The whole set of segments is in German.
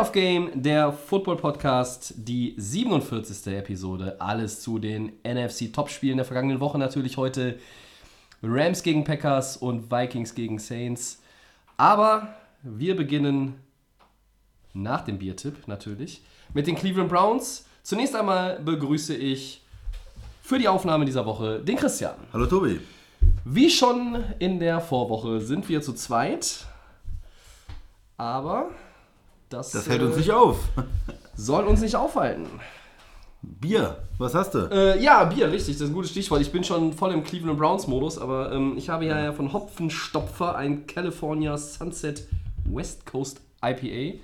Of Game, der Football Podcast, die 47. Episode. Alles zu den NFC Topspielen der vergangenen Woche. Natürlich heute Rams gegen Packers und Vikings gegen Saints. Aber wir beginnen nach dem Biertipp natürlich mit den Cleveland Browns. Zunächst einmal begrüße ich für die Aufnahme dieser Woche den Christian. Hallo Tobi. Wie schon in der Vorwoche sind wir zu zweit. Aber das, Das hält uns äh, nicht auf. soll uns nicht aufhalten. Bier, was hast du? Äh, ja, Bier, richtig, das ist ein gutes Stichwort. Ich bin schon voll im Cleveland Browns-Modus, aber ähm, ich habe ja von Hopfenstopfer ein California Sunset West Coast IPA.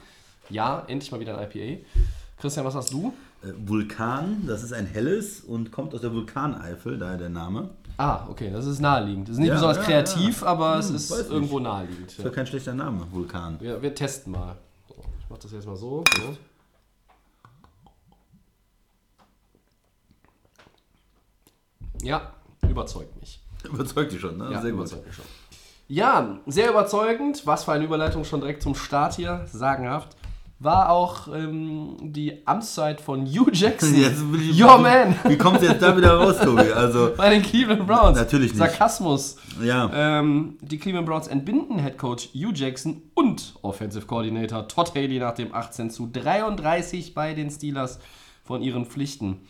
Ja, endlich mal wieder ein IPA. Christian, was hast du? Äh, Vulkan, das ist ein helles und kommt aus der Vulkaneifel, daher der Name. Ah, okay, das ist naheliegend. Das ist nicht Ja, besonders ja, kreativ, ja. aber es Hm, ist weiß nicht. irgendwo naheliegend. Ist Ja. kein schlechter Name, Vulkan. Wir testen mal. Mache das jetzt mal so. so. Ja, überzeugt mich. Überzeugt dich schon, ne? Ja, Sehr überzeugt mich schon. Ja, sehr überzeugend. Was für eine Überleitung schon direkt zum Start hier. Sagenhaft. War auch ähm, die Amtszeit von Hugh Jackson. Jetzt ich- Your man. Wie kommst du jetzt da wieder raus, Tobi? Also, Bei den Cleveland Browns. Natürlich nicht. Sarkasmus. ja. Ähm, die Cleveland Browns entbinden Head Coach Hugh Jackson und Offensive Coordinator Todd Haley nach dem 18 zu 33 bei den Steelers von ihren Pflichten.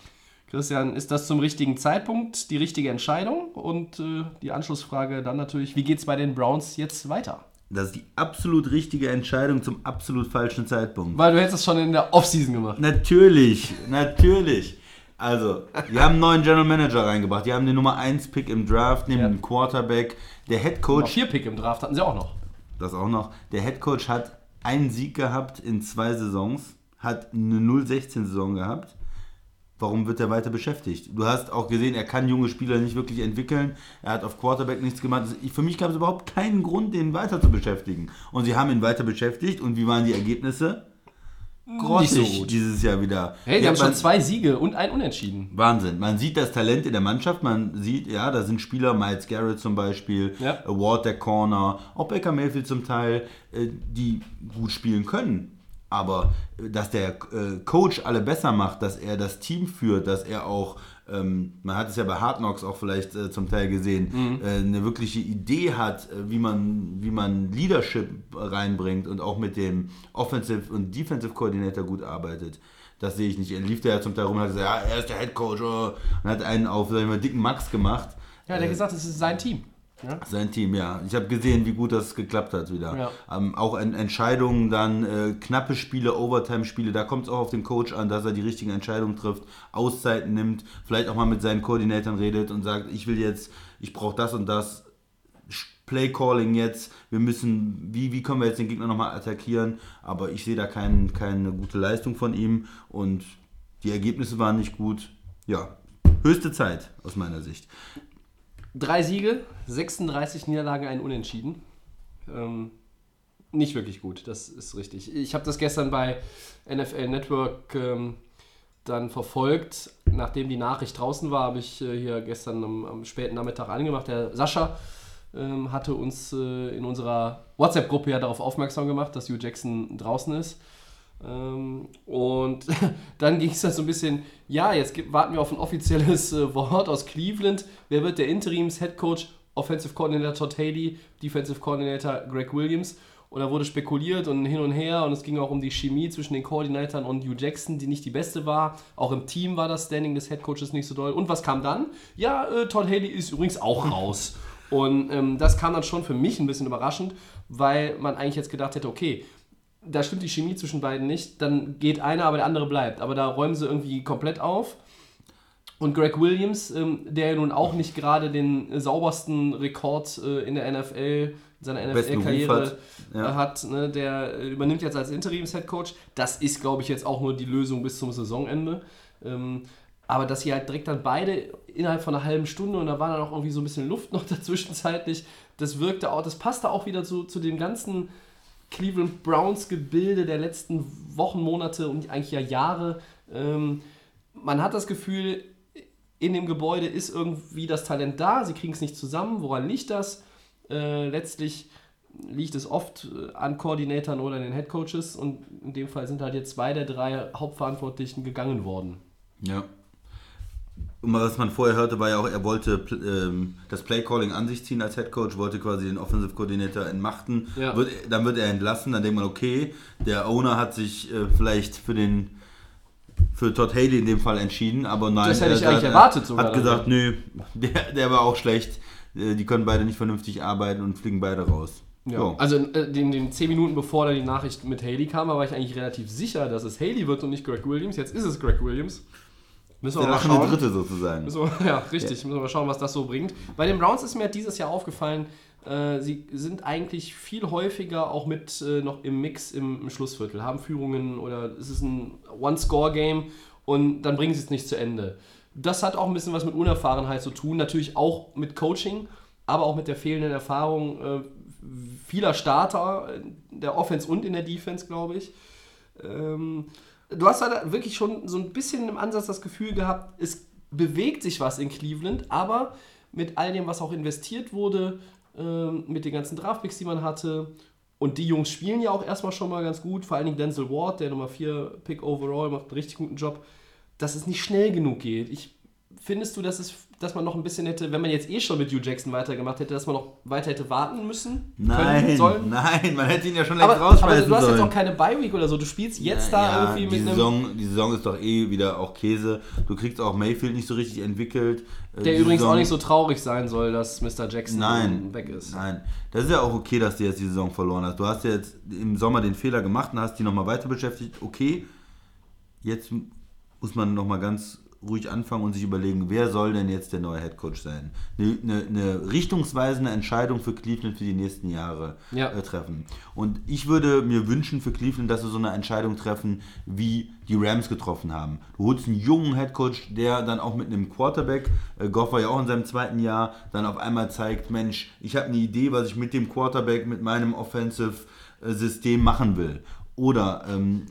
Christian, ist das zum richtigen Zeitpunkt die richtige Entscheidung? Und äh, die Anschlussfrage dann natürlich, wie geht es bei den Browns jetzt weiter? Das ist die absolut richtige Entscheidung zum absolut falschen Zeitpunkt. Weil du hättest es schon in der Offseason gemacht. Natürlich, natürlich. Also, wir haben einen neuen General Manager reingebracht. Die haben den Nummer 1 Pick im Draft, neben Ja. dem Quarterback. Der Head Coach, vier Pick im Draft hatten sie auch noch. das auch noch, der Head Coach hat einen Sieg gehabt in zwei Saisons, hat eine 0-16-Saison gehabt. Warum wird er weiter beschäftigt? Du hast auch gesehen, er kann junge Spieler nicht wirklich entwickeln. Er hat auf Quarterback nichts gemacht. Für mich gab es überhaupt keinen Grund, den weiter zu beschäftigen. Und sie haben ihn weiter beschäftigt. Und wie waren die Ergebnisse? Grottig so dieses Jahr wieder. Hey, die Ja, haben schon zwei Siege und ein Unentschieden. Wahnsinn. Man sieht das Talent in der Mannschaft. Man sieht, ja, da sind Spieler, Miles Garrett zum Beispiel, Ja. Ward der Corner, auch Baker Mayfield zum Teil, äh, die gut spielen können. Aber äh, dass der äh, Coach alle besser macht, dass er das Team führt, dass er auch, ähm, man hat es ja bei Hard Knocks auch vielleicht äh, zum Teil gesehen, äh, eine wirkliche Idee hat, äh, wie man, wie man Leadership reinbringt und auch mit dem Offensive und Defensive Coordinator gut arbeitet. Das sehe ich nicht. Er lief da ja zum Teil rum und hat gesagt, ja, er ist der Head Coach oh, und hat einen auf sag ich mal, dicken Max gemacht. Ja, der hat gesagt, es ist sein Team. Ja? Sein Team, ja. Ich habe gesehen, wie gut das geklappt hat wieder. Ja. Ähm, auch en Entscheidungen, dann äh, knappe Spiele, Overtime-Spiele, da kommt es auch auf den Coach an, dass er die richtigen Entscheidungen trifft, Auszeiten nimmt, vielleicht auch mal mit seinen Koordinatoren redet und sagt, ich will jetzt, ich brauche das und das. Play-Calling jetzt, wir müssen, wie, wie können wir jetzt den Gegner nochmal attackieren, aber ich sehe da kein, keine gute Leistung von ihm und die Ergebnisse waren nicht gut. Ja, höchste Zeit aus meiner Sicht. Drei Siege, 36 Niederlagen, ein Unentschieden. Ähm, nicht wirklich gut, das ist richtig. Ich habe das gestern bei NFL Network ähm, dann verfolgt. Nachdem die Nachricht draußen war, habe ich äh, hier gestern am, am späten Nachmittag angemacht. Der Sascha ähm, hatte uns äh, in unserer WhatsApp-Gruppe ja darauf aufmerksam gemacht, dass Hugh Jackson draußen ist. Ähm, und dann ging es dann so ein bisschen, ja, jetzt warten wir auf ein offizielles äh, Wort aus Cleveland. Wer wird der Interims-Head-Coach? Offensive Coordinator Todd Haley, Defensive Coordinator Greg Williams. Und da wurde spekuliert und hin und her und es ging auch um die Chemie zwischen den Koordinatoren und Hugh Jackson, die nicht die beste war. Auch im Team war das Standing des Headcoaches nicht so doll. Und was kam dann? Ja, äh, Todd Haley ist übrigens auch raus. Und ähm, das kam dann schon für mich ein bisschen überraschend, weil man eigentlich jetzt gedacht hätte, okay, da stimmt die Chemie zwischen beiden nicht, dann geht einer, aber der andere bleibt. Aber da räumen sie irgendwie komplett auf. Und Greg Williams, ähm, der ja nun auch nicht gerade den äh, saubersten Rekord äh, in der NFL, in seiner NFL-Karriere hat, ja. äh, hat, ne, der äh, übernimmt jetzt als Interims-Headcoach. Das ist, glaube ich, jetzt auch nur die Lösung bis zum Saisonende. Ähm, aber dass sie halt direkt dann beide innerhalb von einer halben Stunde und da war dann auch irgendwie so ein bisschen Luft noch dazwischenzeitlich, das wirkte auch, das passte auch wieder zu, zu dem ganzen Cleveland Browns Gebilde der letzten Wochen, Monate und eigentlich ja Jahre. Ähm, man hat das Gefühl, in dem Gebäude ist irgendwie das Talent da, sie kriegen es nicht zusammen. Woran liegt das? Äh, letztlich liegt es oft äh, an Koordinatoren oder den Head Coaches und in dem Fall sind halt jetzt zwei der drei Hauptverantwortlichen gegangen worden. Ja. Und was man vorher hörte, war ja auch, er wollte ähm, das Playcalling an sich ziehen als Head Coach, wollte quasi den Offensive Coordinator entmachten. Ja. Wird, dann wird er entlassen, dann denkt man, okay, der Owner hat sich äh, vielleicht für den für Todd Haley in dem Fall entschieden, aber nein, Das hätte er, ich eigentlich er, erwartet sogar Hat gesagt, nö, der, der war auch schlecht. Äh, Die können beide nicht vernünftig arbeiten und fliegen beide raus. Ja. So. Also in äh, den, den 10 Minuten bevor da die Nachricht mit Haley kam, war ich eigentlich relativ sicher, dass es Haley wird und nicht Greg Williams. Jetzt ist es Greg Williams. Müssen wir der mal schauen. Dritte sozusagen. Wir, ja, richtig. Müssen wir mal schauen, was das so bringt. Bei den Browns ist mir dieses Jahr aufgefallen, äh, sie sind eigentlich viel häufiger auch mit äh, noch im Mix im, im Schlussviertel, haben Führungen oder es ist ein One-Score-Game und dann bringen sie es nicht zu Ende. Das hat auch ein bisschen was mit Unerfahrenheit zu tun, natürlich auch mit Coaching, aber auch mit der fehlenden Erfahrung äh, vieler Starter in der Offense und in der Defense, glaube ich. Ähm, du hast da wirklich schon so ein bisschen im Ansatz das Gefühl gehabt, es bewegt sich was in Cleveland, aber mit all dem, was auch investiert wurde, ähm, mit den ganzen Draftpicks, die man hatte, und die Jungs spielen ja auch erstmal schon mal ganz gut, vor allen Dingen Denzel Ward, der Nummer 4 Pick overall, macht einen richtig guten Job, dass es nicht schnell genug geht. Ich, findest du, dass, es, dass man noch ein bisschen hätte, wenn man jetzt eh schon mit Hugh Jackson weitergemacht hätte, dass man noch weiter hätte warten müssen? Nein, können, sollen? nein, man hätte ihn ja schon längst Aber, aber rausschmeißen du hast sollen. jetzt auch keine Bye-Week oder so. Du spielst jetzt da ja, irgendwie die mit einem. Saison, die Saison ist doch eh wieder auch Käse. Du kriegst auch Mayfield nicht so richtig entwickelt. Äh, Der die übrigens Saison- auch nicht so traurig sein soll, dass Mr. Jackson Nein, weg ist. Nein, das ist ja auch okay, dass du jetzt die Saison verloren hast. Du hast ja jetzt im Sommer den Fehler gemacht und hast die nochmal weiter beschäftigt. Okay, jetzt muss man nochmal ganz ruhig anfangen und sich überlegen, wer soll denn jetzt der neue Headcoach sein? Eine, eine, eine richtungsweisende Entscheidung für Cleveland für die nächsten Jahre Ja. äh, treffen. Und ich würde mir wünschen für Cleveland, dass sie so eine Entscheidung treffen, wie die Rams getroffen haben. Du holst einen jungen Headcoach, der dann auch mit einem Quarterback, äh, Goff war ja auch in seinem zweiten Jahr, dann auf einmal zeigt, Mensch, ich habe eine Idee, was ich mit dem Quarterback, mit meinem Offensive-System machen will. Oder ähm,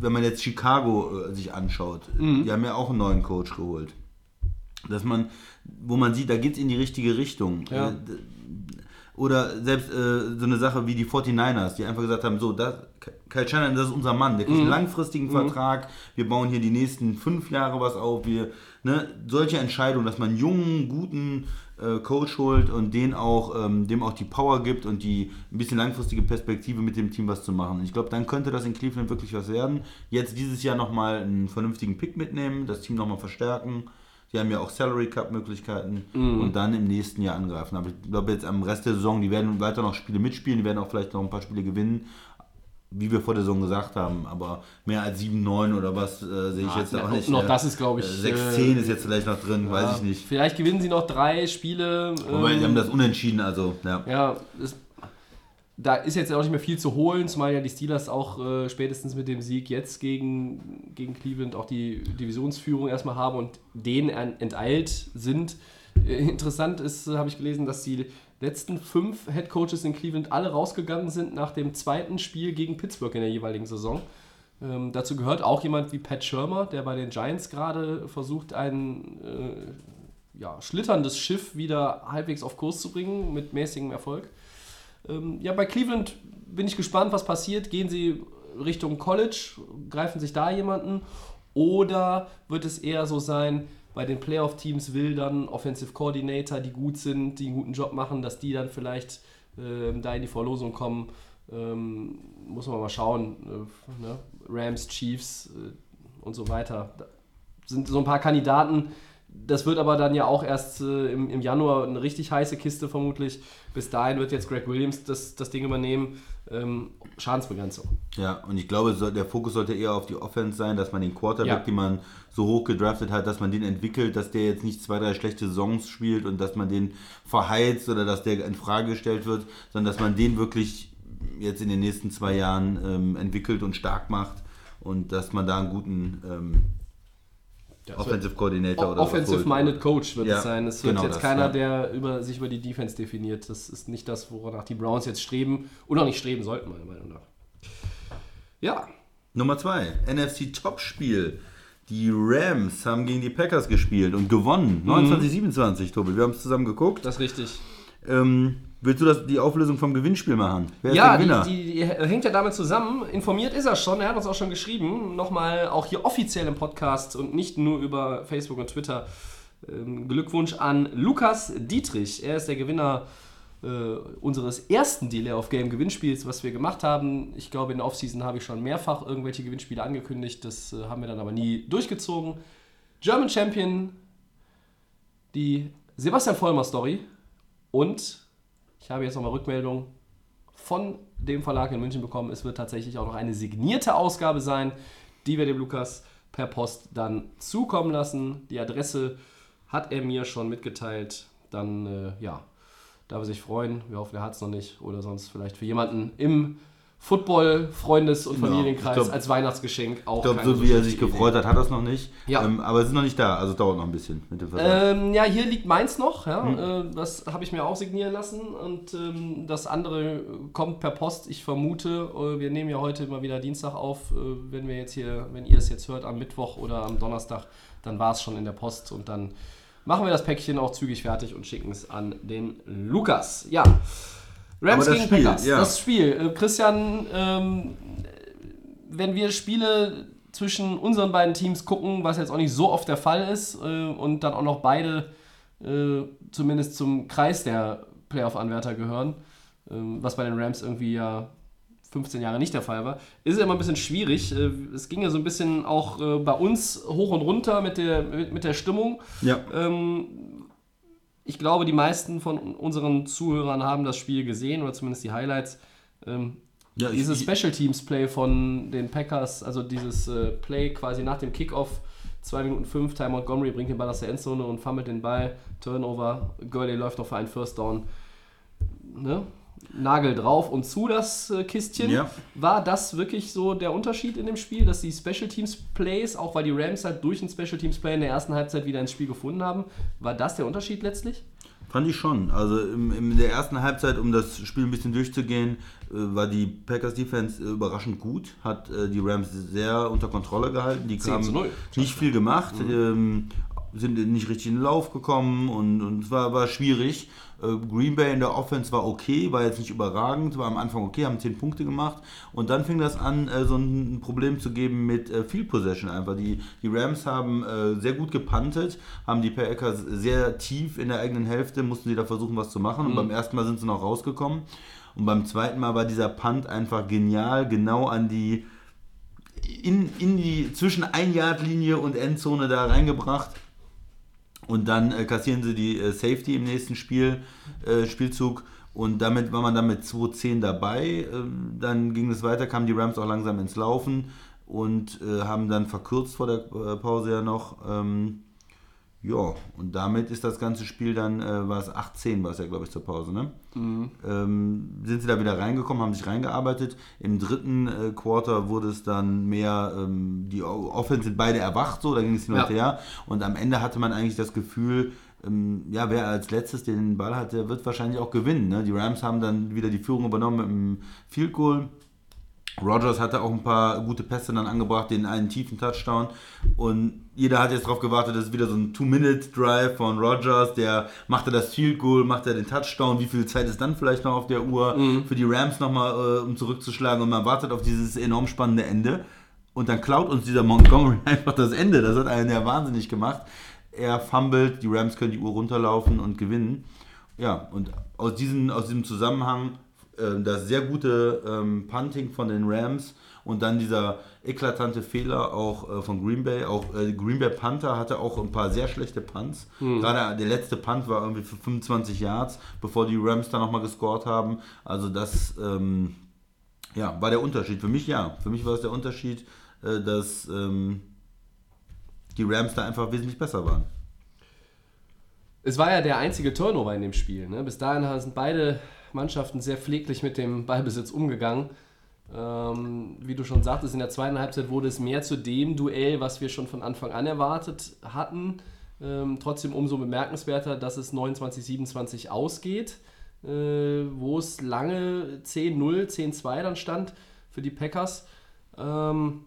wenn man jetzt Chicago äh, sich anschaut, Mhm. die haben ja auch einen neuen Coach geholt. Dass man, wo man sieht, da geht es in die richtige Richtung. Ja. Äh, Oder selbst äh, so eine Sache wie die 49ers, die einfach gesagt haben, so, das, Kyle Shannon, das ist unser Mann, der kriegt einen langfristigen Vertrag, wir bauen hier die nächsten fünf Jahre was auf, wir, ne, solche Entscheidungen, dass man jungen, guten äh, Coach holt und den auch, ähm, dem auch die Power gibt und die ein bisschen langfristige Perspektive mit dem Team was zu machen. Ich glaube, dann könnte das in Cleveland wirklich was werden. Jetzt dieses Jahr nochmal einen vernünftigen Pick mitnehmen, das Team nochmal verstärken. Sie haben ja auch Salary Cup Möglichkeiten und dann im nächsten Jahr angreifen. Aber ich glaube jetzt am Rest der Saison, die werden weiter noch Spiele mitspielen, die werden auch vielleicht noch ein paar Spiele gewinnen, wie wir vor der Saison gesagt haben. Aber mehr als 7-9 oder was äh, sehe ich Ah, jetzt na, auch nicht. noch Äh, das ist, glaub ich, äh, 6-10 äh, ist jetzt vielleicht noch drin, weiß ich nicht. Vielleicht gewinnen sie noch drei Spiele. Wobei, ähm, die haben das unentschieden, also ja. Ja, es, da ist jetzt auch nicht mehr viel zu holen, zumal ja die Steelers auch äh, spätestens mit dem Sieg jetzt gegen, gegen Cleveland auch die Divisionsführung erstmal haben und denen en- enteilt sind. Äh, interessant ist, habe ich gelesen, dass die letzten fünf Head Coaches in Cleveland alle rausgegangen sind nach dem zweiten Spiel gegen Pittsburgh in der jeweiligen Saison. Ähm, dazu gehört auch jemand wie Pat Schirmer, der bei den Giants gerade versucht, ein äh, ja, schlitterndes Schiff wieder halbwegs auf Kurs zu bringen, mit mäßigem Erfolg. Ähm, ja, bei Cleveland bin ich gespannt, was passiert. Gehen sie Richtung College, greifen sich da jemanden? Oder wird es eher so sein, bei den Playoff-Teams will dann Offensive Coordinator, die gut sind, die einen guten Job machen, dass die dann vielleicht ähm, da in die Verlosung kommen? Ähm, muss man mal schauen. Äh, ne? Rams, Chiefs äh, und so weiter. Da sind so ein paar Kandidaten. Das wird aber dann ja auch erst äh, im, im Januar eine richtig heiße Kiste vermutlich. Bis dahin wird jetzt Greg Williams das, das Ding übernehmen. Ähm, Schadensbegrenzung. Ja, und ich glaube, der Fokus sollte eher auf die Offense sein, dass man den Quarterback, Ja. den man so hoch gedraftet hat, dass man den entwickelt, dass der jetzt nicht zwei, drei schlechte Saisons spielt und dass man den verheizt oder dass der in Frage gestellt wird, sondern dass man den wirklich jetzt in den nächsten zwei Jahren ähm, entwickelt und stark macht und dass man da einen guten, ähm, Offensive Coordinator oder Offensive-minded Coach wird Ja, es sein. Es wird genau jetzt das, keiner, ja. der über, sich über die Defense definiert. Das ist nicht das, woranach die Browns jetzt streben und auch nicht streben sollten, meiner Meinung nach. Ja, Nummer zwei, NFC Topspiel. Die Rams haben gegen die Packers gespielt und gewonnen. 29-27, Tobi. Wir haben es zusammen geguckt. das ist richtig. Ähm, willst du das, die Auflösung vom Gewinnspiel machen? Wer ist Ja, der Gewinner? die, die, die hängt ja damit zusammen. Informiert ist er schon, er hat uns auch schon geschrieben. Nochmal auch hier offiziell im Podcast und nicht nur über Facebook und Twitter. Ähm, Glückwunsch an Lukas Dietrich. Er ist der Gewinner äh, unseres ersten Delay of Game Gewinnspiels, was wir gemacht haben. Ich glaube, in der Offseason habe ich schon mehrfach irgendwelche Gewinnspiele angekündigt. Das äh, haben wir dann aber nie durchgezogen. German Champion, die Sebastian Vollmer Story und ich habe jetzt nochmal Rückmeldung von dem Verlag in München bekommen. Es wird tatsächlich auch noch eine signierte Ausgabe sein, die wir dem Lukas per Post dann zukommen lassen. Die Adresse hat er mir schon mitgeteilt. Dann, äh, ja, darf er sich freuen. Wir hoffen, er hat es noch nicht. Oder sonst vielleicht für jemanden im Football, Freundes- und Ja, Familienkreis glaub- als Weihnachtsgeschenk auch. ich glaube, so wie er sich gefreut hat, hat er es noch nicht. Ja. Ähm, aber es ist noch nicht da, also es dauert noch ein bisschen mit dem Versand. Ähm, ja, hier liegt meins noch. Ja, Hm. äh, das habe ich mir auch signieren lassen. Und ähm, das andere kommt per Post. Ich vermute, äh, wir nehmen ja heute mal wieder Dienstag auf. Äh, wenn wir jetzt hier, wenn ihr es jetzt hört, am Mittwoch oder am Donnerstag, dann war es schon in der Post und dann machen wir das Päckchen auch zügig fertig und schicken es an den Lukas. Ja. Rams gegen Spiel, Packers. ja. Das Spiel. Äh, Christian, ähm, wenn wir Spiele zwischen unseren beiden Teams gucken, was jetzt auch nicht so oft der Fall ist, äh, und dann auch noch beide äh, zumindest zum Kreis der Playoff-Anwärter gehören, ähm, was bei den Rams irgendwie ja 15 Jahre nicht der Fall war, ist es immer ein bisschen schwierig. Äh, es ging ja so ein bisschen auch äh, bei uns hoch und runter mit der, mit, mit der Stimmung. ja. Ähm, ich glaube, die meisten von unseren Zuhörern haben das Spiel gesehen oder zumindest die Highlights. Ähm, Ja, dieses Special Teams Play von den Packers, also dieses äh, Play quasi nach dem Kickoff, 2 Minuten 5, Ty Montgomery bringt den Ball aus der Endzone und fummelt den Ball, Turnover, Gurley läuft noch für einen First Down. Ne? Nagel drauf und zu das äh, Kistchen. Ja. War das wirklich so der Unterschied in dem Spiel, dass die Special Teams Plays, auch weil die Rams halt durch ein Special Teams Play in der ersten Halbzeit wieder ins Spiel gefunden haben, war das der Unterschied letztlich? Fand ich schon. Also im, in der ersten Halbzeit, um das Spiel ein bisschen durchzugehen, äh, war die Packers Defense äh, überraschend gut, hat äh, die Rams sehr unter Kontrolle gehalten. Die 10 haben zu 0. nicht viel gemacht, Mhm. ähm, sind nicht richtig in den Lauf gekommen und, und es war, war schwierig. Äh, Green Bay in der Offense war okay, war jetzt nicht überragend, war am Anfang okay, haben 10 Punkte gemacht und dann fing das an, äh, so ein Problem zu geben mit äh, Field Possession einfach. Die, die Rams haben sehr gut gepuntet, haben die Packers sehr tief in der eigenen Hälfte, mussten sie da versuchen, was zu machen und beim ersten Mal sind sie noch rausgekommen und beim zweiten Mal war dieser Punt einfach genial, genau an die in, in die zwischen 1 Yard Linie und Endzone da reingebracht. Und dann äh, kassieren sie die äh, Safety im nächsten Spiel, äh, Spielzug. Und damit war man dann mit 2-10 dabei. Ähm, dann ging es weiter, kamen die Rams auch langsam ins Laufen und äh, haben dann verkürzt vor der äh, Pause ja noch. Ähm, ja, und damit ist das ganze Spiel dann, äh, war es 8-10, war es ja, glaube ich, zur Pause, ne? Ähm, sind sie da wieder reingekommen, haben sich reingearbeitet. Im dritten äh, Quarter wurde es dann mehr, ähm, die Offense sind beide erwacht, so, da ging es hin und Ja. her. Und am Ende hatte man eigentlich das Gefühl, ähm, ja, wer als letztes den Ball hat, der wird wahrscheinlich auch gewinnen. Ne? Die Rams haben dann wieder die Führung übernommen mit dem Field Goal. Rogers hatte auch ein paar gute Pässe dann angebracht, den einen tiefen Touchdown. Und jeder hat jetzt darauf gewartet, das ist wieder so ein Two-Minute-Drive von Rogers. Der machte das Field Goal, macht er den Touchdown. Wie viel Zeit ist dann vielleicht noch auf der Uhr für die Rams nochmal, äh, um zurückzuschlagen? Und man wartet auf dieses enorm spannende Ende. Und dann klaut uns dieser Montgomery einfach das Ende. Das hat einen ja wahnsinnig gemacht. Er fummelt, die Rams können die Uhr runterlaufen und gewinnen. Ja, und aus, diesen, aus diesem Zusammenhang äh, das sehr gute ähm, Punting von den Rams und dann dieser eklatante Fehler auch äh, von Green Bay. Auch äh, Green Bay Panther hatte auch ein paar sehr schlechte Punts. Gerade der letzte Punt war irgendwie für 25 Yards, bevor die Rams dann nochmal gescored haben. Also das ähm, ja, war der Unterschied. Für mich ja. Für mich war es der Unterschied, äh, dass ähm, die Rams da einfach wesentlich besser waren. Es war ja der einzige Turnover in dem Spiel. Ne? Bis dahin sind beide Mannschaften sehr pfleglich mit dem Ballbesitz umgegangen. Ähm, wie du schon sagtest, in der zweiten Halbzeit wurde es mehr zu dem Duell, was wir schon von Anfang an erwartet hatten. Ähm, trotzdem umso bemerkenswerter, dass es 29-27 ausgeht, äh, wo es lange 10-0, 10-2 dann stand für die Packers. Ähm,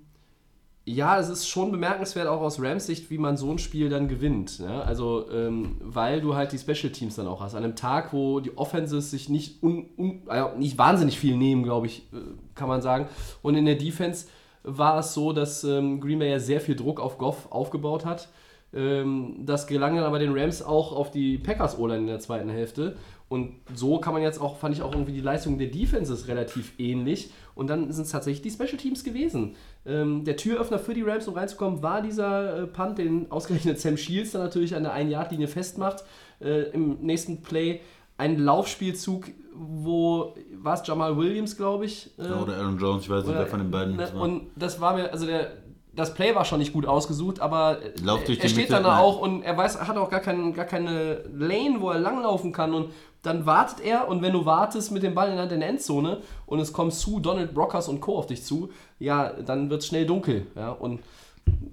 ja, es ist schon bemerkenswert auch aus Rams Sicht, wie man so ein Spiel dann gewinnt. Ja? Also, ähm, weil du halt die Special Teams dann auch hast. An einem Tag, wo die Offenses sich nicht, un, un, also nicht wahnsinnig viel nehmen, glaube ich, äh, kann man sagen. Und in der Defense war es so, dass ähm, Green Bay ja sehr viel Druck auf Goff aufgebaut hat. Ähm, das gelang dann aber den Rams auch auf die Packers O-Line in der zweiten Hälfte. Und so kann man jetzt auch, fand ich auch irgendwie die Leistung der Defenses relativ ähnlich. Und dann sind es tatsächlich die Special Teams gewesen. Ähm, der Türöffner für die Rams, um reinzukommen, war dieser äh, Punt, den ausgerechnet Sam Shields dann natürlich an der 1-Yard-Linie festmacht. Äh, Im nächsten Play ein Laufspielzug, wo war es Jamal Williams, glaube ich. Äh, Oder Aaron Jones, ich weiß nicht, wer von den beiden ne, das war. Und das war mir, also der, das Play war schon nicht gut ausgesucht, aber durch er steht dann auch und er weiß, hat auch gar, kein, gar keine Lane, wo er langlaufen kann und dann wartet er und wenn du wartest mit dem Ball in der Hand in der Endzone und es kommt zu Donald Brockers und Co. auf dich zu, ja, dann wird es schnell dunkel. Ja, und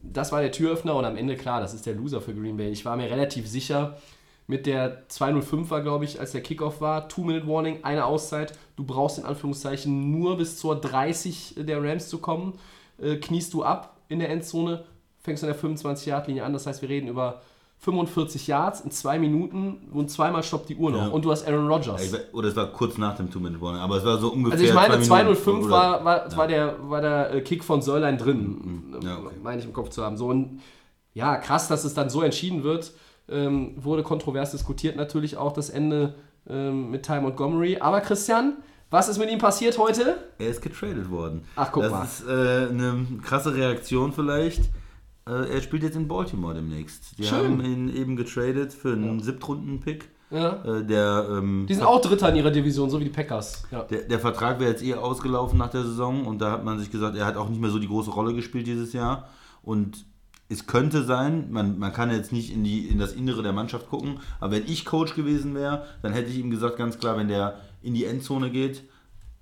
das war der Türöffner und am Ende, klar, das ist der Loser für Green Bay. Ich war mir relativ sicher, mit der 205 war, glaube ich, als der Kickoff war, Two-Minute-Warning, eine Auszeit. Du brauchst in Anführungszeichen nur bis zur 30 der Rams zu kommen. Äh, kniest du ab in der Endzone, fängst an der 25-Yard-Linie an. Das heißt, wir reden über 45 Yards in zwei Minuten und zweimal stoppt die Uhr noch. Ja. Und du hast Aaron Rodgers. Weiß- Oder es war kurz nach dem Two-Minute-Warning, aber es war so ungefähr. Also ich meine, zwei 205 Minuten war, oder- war, war, der, war der äh, Kick von Sörlein drin, Mhm. Ja, okay. meine ich im Kopf zu haben. So und ja, krass, dass es dann so entschieden wird. Ähm, wurde kontrovers diskutiert natürlich auch das Ende ähm, mit Ty Montgomery. Aber Christian, was ist mit ihm passiert heute? Er ist getradet worden. Ach, guck das mal. ist äh, eine krasse Reaktion vielleicht. Äh, er spielt jetzt in Baltimore demnächst. Die Schön. haben ihn eben getradet für einen Siebtrunden-Pick. Ja. Äh, der, ähm, Die sind auch Dritter in ihrer Division, so wie die Packers. Ja. der, der Vertrag wäre jetzt eh ausgelaufen nach der Saison und da hat man sich gesagt, er hat auch nicht mehr so die große Rolle gespielt dieses Jahr. Und es könnte sein, man, man kann jetzt nicht in, die, in das Innere der Mannschaft gucken, aber wenn ich Coach gewesen wäre, dann hätte ich ihm gesagt, ganz klar, wenn der in die Endzone geht,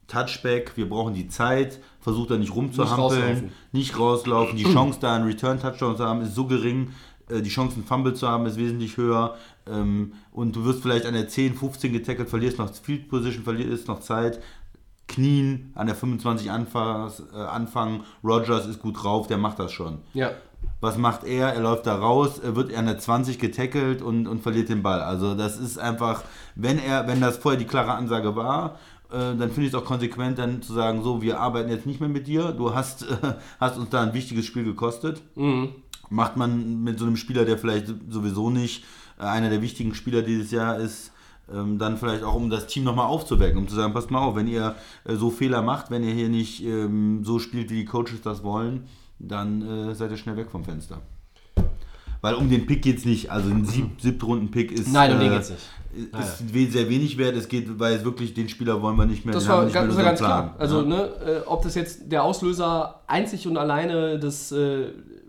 Touchback, wir brauchen die Zeit, versucht da nicht rumzuhampeln, rauslaufen. nicht rauslaufen. Die Chance da einen Return-Touchdown zu haben, ist so gering. Äh, Die Chance, einen Fumble zu haben, ist wesentlich höher. Ähm, Und du wirst vielleicht an der 10, 15 getackelt, verlierst noch Field Position, verlierst noch Zeit. Knien an der 25 anfangs, äh, anfangen. Rogers ist gut drauf, der macht das schon. ja. Was macht er? Er läuft da raus, er wird an der 20 getackelt und, und verliert den Ball. Also das ist einfach, wenn er, wenn das vorher die klare Ansage war, äh, dann finde ich es auch konsequent, dann zu sagen, so, wir arbeiten jetzt nicht mehr mit dir, du hast, äh, hast uns da ein wichtiges Spiel gekostet. Macht man mit so einem Spieler, der vielleicht sowieso nicht äh, einer der wichtigen Spieler dieses Jahr ist, ähm, dann vielleicht auch, um das Team nochmal aufzuwecken, um zu sagen, passt mal auf, wenn ihr äh, so Fehler macht, wenn ihr hier nicht ähm, so spielt, wie die Coaches das wollen, dann seid ihr schnell weg vom Fenster. Weil um den Pick geht es nicht. Also ein Sieb Siebtrunden-Pick ist, Nein, um den äh, geht's nicht. ist we- sehr wenig wert. Es geht, weil es wirklich den Spieler wollen wir nicht mehr. Das war nicht ganz, mehr ganz klar. Also, Ja. ne, äh, ob das jetzt der Auslöser einzig und alleine das, äh,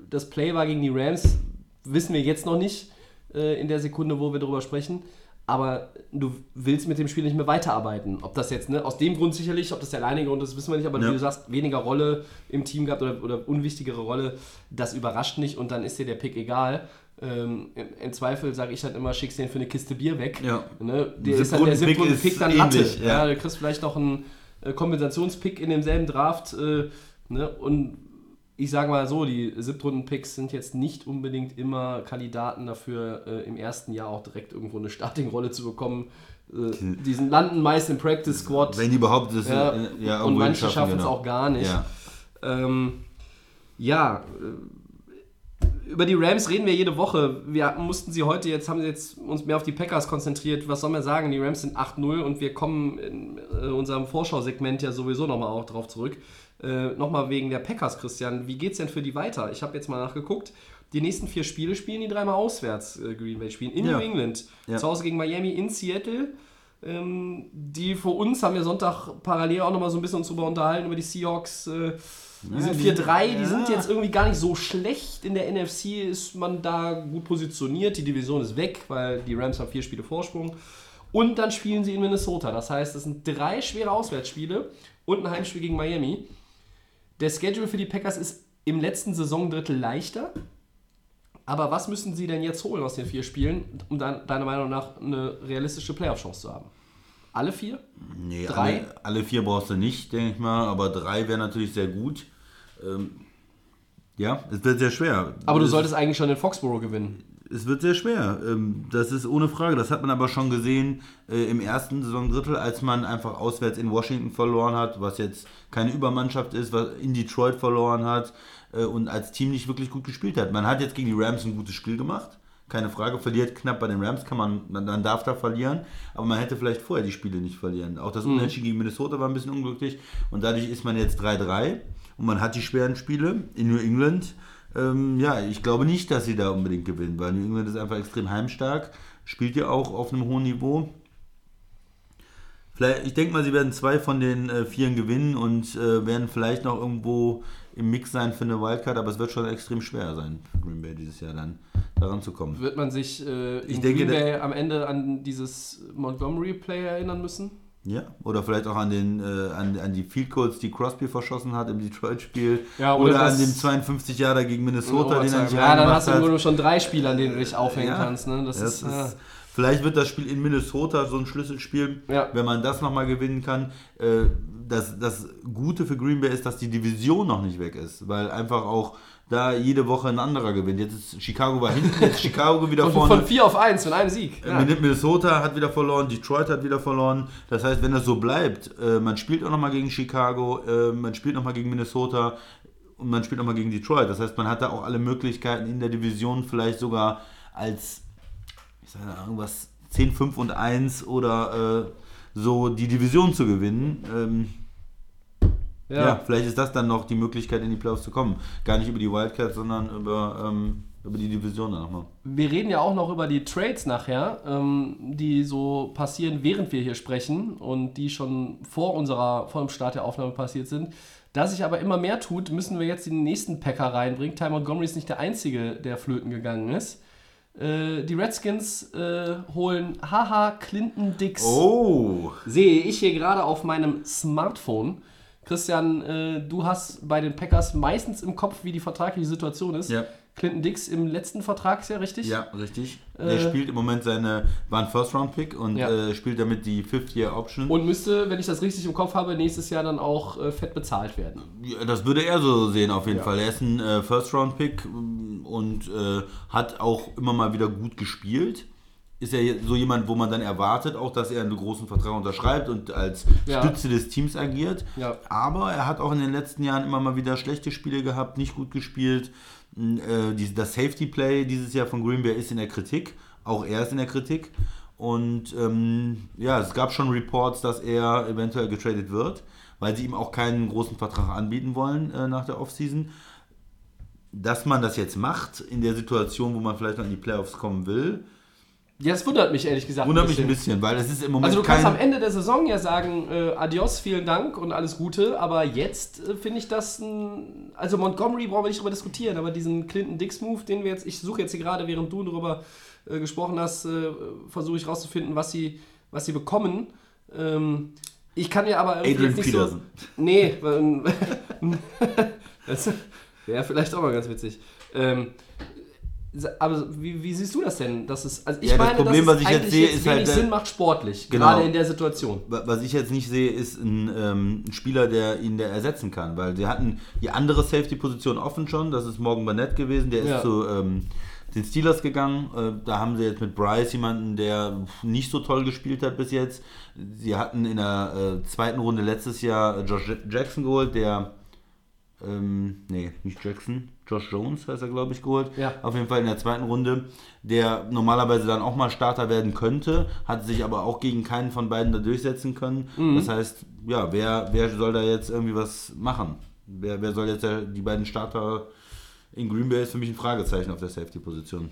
das Play war gegen die Rams, wissen wir jetzt noch nicht äh, in der Sekunde, wo wir darüber sprechen. Aber du willst mit dem Spiel nicht mehr weiterarbeiten. Ob das jetzt, ne, aus dem Grund sicherlich, ob das der alleinige Grund ist, wissen wir nicht. Aber Ja. wie du sagst, weniger Rolle im Team gehabt oder, oder unwichtigere Rolle, das überrascht nicht und dann ist dir der Pick egal. Ähm, im, Zweifel sage ich dann immer, schickst den für eine Kiste Bier weg. Ja. Ne? Der ist dann der siebte ist Pick dann Latte. ähnlich, Ja. ja. du kriegst vielleicht noch einen äh, Kompensationspick in demselben Draft. Äh, ne? Und ich sage mal so, die Siebtrunden-Picks sind jetzt nicht unbedingt immer Kandidaten dafür, äh, im ersten Jahr auch direkt irgendwo eine Starting-Rolle zu bekommen. Äh, die sind, landen meist im Practice-Squad. Wenn die überhaupt das Ja, äh, ja, und manche schaffen es genau. auch gar nicht. Ja. Ähm, ja, äh, über die Rams reden wir jede Woche. Wir mussten sie heute, jetzt haben sie jetzt uns mehr auf die Packers konzentriert. Was soll man sagen? Die Rams sind 8-0 und wir kommen in äh, unserem Vorschausegment ja sowieso nochmal auch drauf zurück. Äh, nochmal wegen der Packers, Christian. Wie geht's denn für die weiter? Ich habe jetzt mal nachgeguckt. Die nächsten vier Spiele spielen die dreimal auswärts, äh, Green Bay spielen. In Ja. New England. Ja. Zu Hause gegen Miami, in Seattle. Ähm, die für uns haben wir Sonntag parallel auch nochmal so ein bisschen uns drüber unterhalten, über die Seahawks. Äh, die sind die- 4-3, die sind jetzt irgendwie gar nicht so schlecht. In der NFC ist man da gut positioniert. Die Division ist weg, weil die Rams haben vier Spiele Vorsprung. Und dann spielen sie in Minnesota. Das heißt, es sind drei schwere Auswärtsspiele und ein Heimspiel gegen Miami. Der Schedule für die Packers ist im letzten Saisondrittel leichter. Aber was müssen sie denn jetzt holen aus den vier Spielen, um dann, deiner Meinung nach eine realistische Playoff-Chance zu haben? Alle vier? Nee, Drei? Alle, alle vier brauchst du nicht, denke ich mal, aber drei wäre natürlich sehr gut. Ähm, ja, es wird sehr schwer. Aber du es, solltest eigentlich schon in Foxborough gewinnen. Es wird sehr schwer. Ähm, das ist ohne Frage. Das hat man aber schon gesehen äh, im ersten Saisondrittel, als man einfach auswärts in Washington verloren hat, was jetzt keine Übermannschaft ist, was in Detroit verloren hat äh, und als Team nicht wirklich gut gespielt hat. Man hat jetzt gegen die Rams ein gutes Spiel gemacht. Keine Frage, verliert knapp bei den Rams, kann man, man dann darf da verlieren, aber man hätte vielleicht vorher die Spiele nicht verlieren. Auch das Unentschieden gegen Minnesota war ein bisschen unglücklich und dadurch ist man jetzt 3-3 und man hat die schweren Spiele in New England. Ähm, ja, ich glaube nicht, dass sie da unbedingt gewinnen, weil New England ist einfach extrem heimstark, spielt ja auch auf einem hohen Niveau. Vielleicht, ich denke mal, sie werden zwei von den äh, Vieren gewinnen und äh, werden vielleicht noch irgendwo im Mix sein für eine Wildcard, aber es wird schon extrem schwer sein für Green Bay dieses Jahr dann daran zu kommen. Wird man sich äh, in Ich denke, Green Bay am Ende an dieses Montgomery-Play erinnern müssen? Ja, oder vielleicht auch an, den, äh, an, an die Field Goals, die Crosby verschossen hat im Detroit-Spiel. Ja, oder oder an dem 52 Jahre gegen Minnesota, den er nicht ja, dann hast du nur schon drei Spiele, an denen du dich aufhängen Ja, kannst. Ne? Das, Das ist, ist, ja. Vielleicht wird das Spiel in Minnesota so ein Schlüsselspiel, Ja. wenn man das nochmal gewinnen kann. Äh, Das, das Gute für Green Bay ist, dass die Division noch nicht weg ist, weil einfach auch da jede Woche ein anderer gewinnt. Jetzt ist Chicago war hinten, jetzt ist Chicago wieder von, vorne. von 4 auf 1 mit einem Sieg. Ja. Min- Minnesota hat wieder verloren, Detroit hat wieder verloren. Das heißt, wenn das so bleibt, äh, man spielt auch nochmal gegen Chicago, äh, man spielt nochmal gegen Minnesota und man spielt nochmal gegen Detroit. Das heißt, man hat da auch alle Möglichkeiten in der Division vielleicht sogar als, ich sage mal, irgendwas 10, 5 und 1 oder äh, so die Division zu gewinnen. Ähm, ja. vielleicht ist das dann noch die Möglichkeit, in die Playoffs zu kommen. Gar nicht über die Wildcats, sondern über, ähm, über die Division dann nochmal. Wir reden ja auch noch über die Trades nachher, ähm, die so passieren, während wir hier sprechen und die schon vor unserer, vor dem Start der Aufnahme passiert sind. Da sich aber immer mehr tut, müssen wir jetzt den nächsten Packer reinbringen. Ty Montgomery ist nicht der Einzige, der flöten gegangen ist. Äh, die Redskins äh, holen Haha Clinton Dix. Oh! Sehe ich hier gerade auf meinem Smartphone. Christian, äh, du hast bei den Packers meistens im Kopf, wie die vertragliche Situation ist. Ja. Clinton Dix im letzten Vertragsjahr, richtig? Ja, richtig. Äh, der spielt im Moment seine, war ein First-Round-Pick und Ja. äh, spielt damit die Fifth-Year-Option. Und müsste, wenn ich das richtig im Kopf habe, nächstes Jahr dann auch äh, fett bezahlt werden. Ja, das würde er so sehen auf jeden Ja. Fall. Er ist ein äh, First-Round-Pick und äh, hat auch immer mal wieder gut gespielt. Ist ja so jemand, wo man dann erwartet, auch dass er einen großen Vertrag unterschreibt und als Ja. Stütze des Teams agiert. Ja. Aber er hat auch in den letzten Jahren immer mal wieder schlechte Spiele gehabt, nicht gut gespielt. Äh, das Safety-Play dieses Jahr von Green Bay ist in der Kritik. Auch er ist in der Kritik. Und ähm, ja, es gab schon Reports, dass er eventuell getradet wird, weil sie ihm auch keinen großen Vertrag anbieten wollen äh, nach der Offseason. Dass man das jetzt macht, in der Situation, wo man vielleicht noch in die Playoffs kommen will, Ja, das wundert mich ehrlich gesagt. wundert mich ein bisschen, weil es ist im Moment Also du kannst am Ende der Saison ja sagen, äh, adios, vielen Dank und alles Gute, aber jetzt äh, finde ich das ein, also Montgomery brauchen wir nicht drüber diskutieren, aber diesen Clinton Dix Move, den wir jetzt, ich suche jetzt hier gerade, während du darüber äh, gesprochen hast, äh, versuche ich rauszufinden, was sie, was sie bekommen. Ähm, ich kann ja aber Adrian nicht Peterson. so... Nee, das wäre vielleicht auch mal ganz witzig. Ähm, aber wie, wie siehst du das denn? Dass es, also ich Ja, das meine, Problem, dass was es ich jetzt sehe, jetzt ist wenig halt Sinn macht sportlich, Genau. gerade in der Situation. Wa- Was ich jetzt nicht sehe, ist ein, ähm, ein Spieler, der ihn der ersetzen kann, weil sie hatten die andere Safety-Position offen schon, das ist Morgan Burnett gewesen, der Ja. ist zu ähm, den Steelers gegangen, äh, da haben sie jetzt mit Bryce jemanden, der nicht so toll gespielt hat bis jetzt. Sie hatten in der äh, zweiten Runde letztes Jahr Josh Jackson geholt, der ähm, nee, nicht Jackson, Josh Jones heißt er, glaube ich, geholt. Ja. Auf jeden Fall in der zweiten Runde, der normalerweise dann auch mal Starter werden könnte, hat sich aber auch gegen keinen von beiden da durchsetzen können. Mhm. Das heißt, ja, wer, wer soll da jetzt irgendwie was machen? Wer, wer soll jetzt die beiden Starter in Green Bay ist für mich ein Fragezeichen auf der Safety-Position.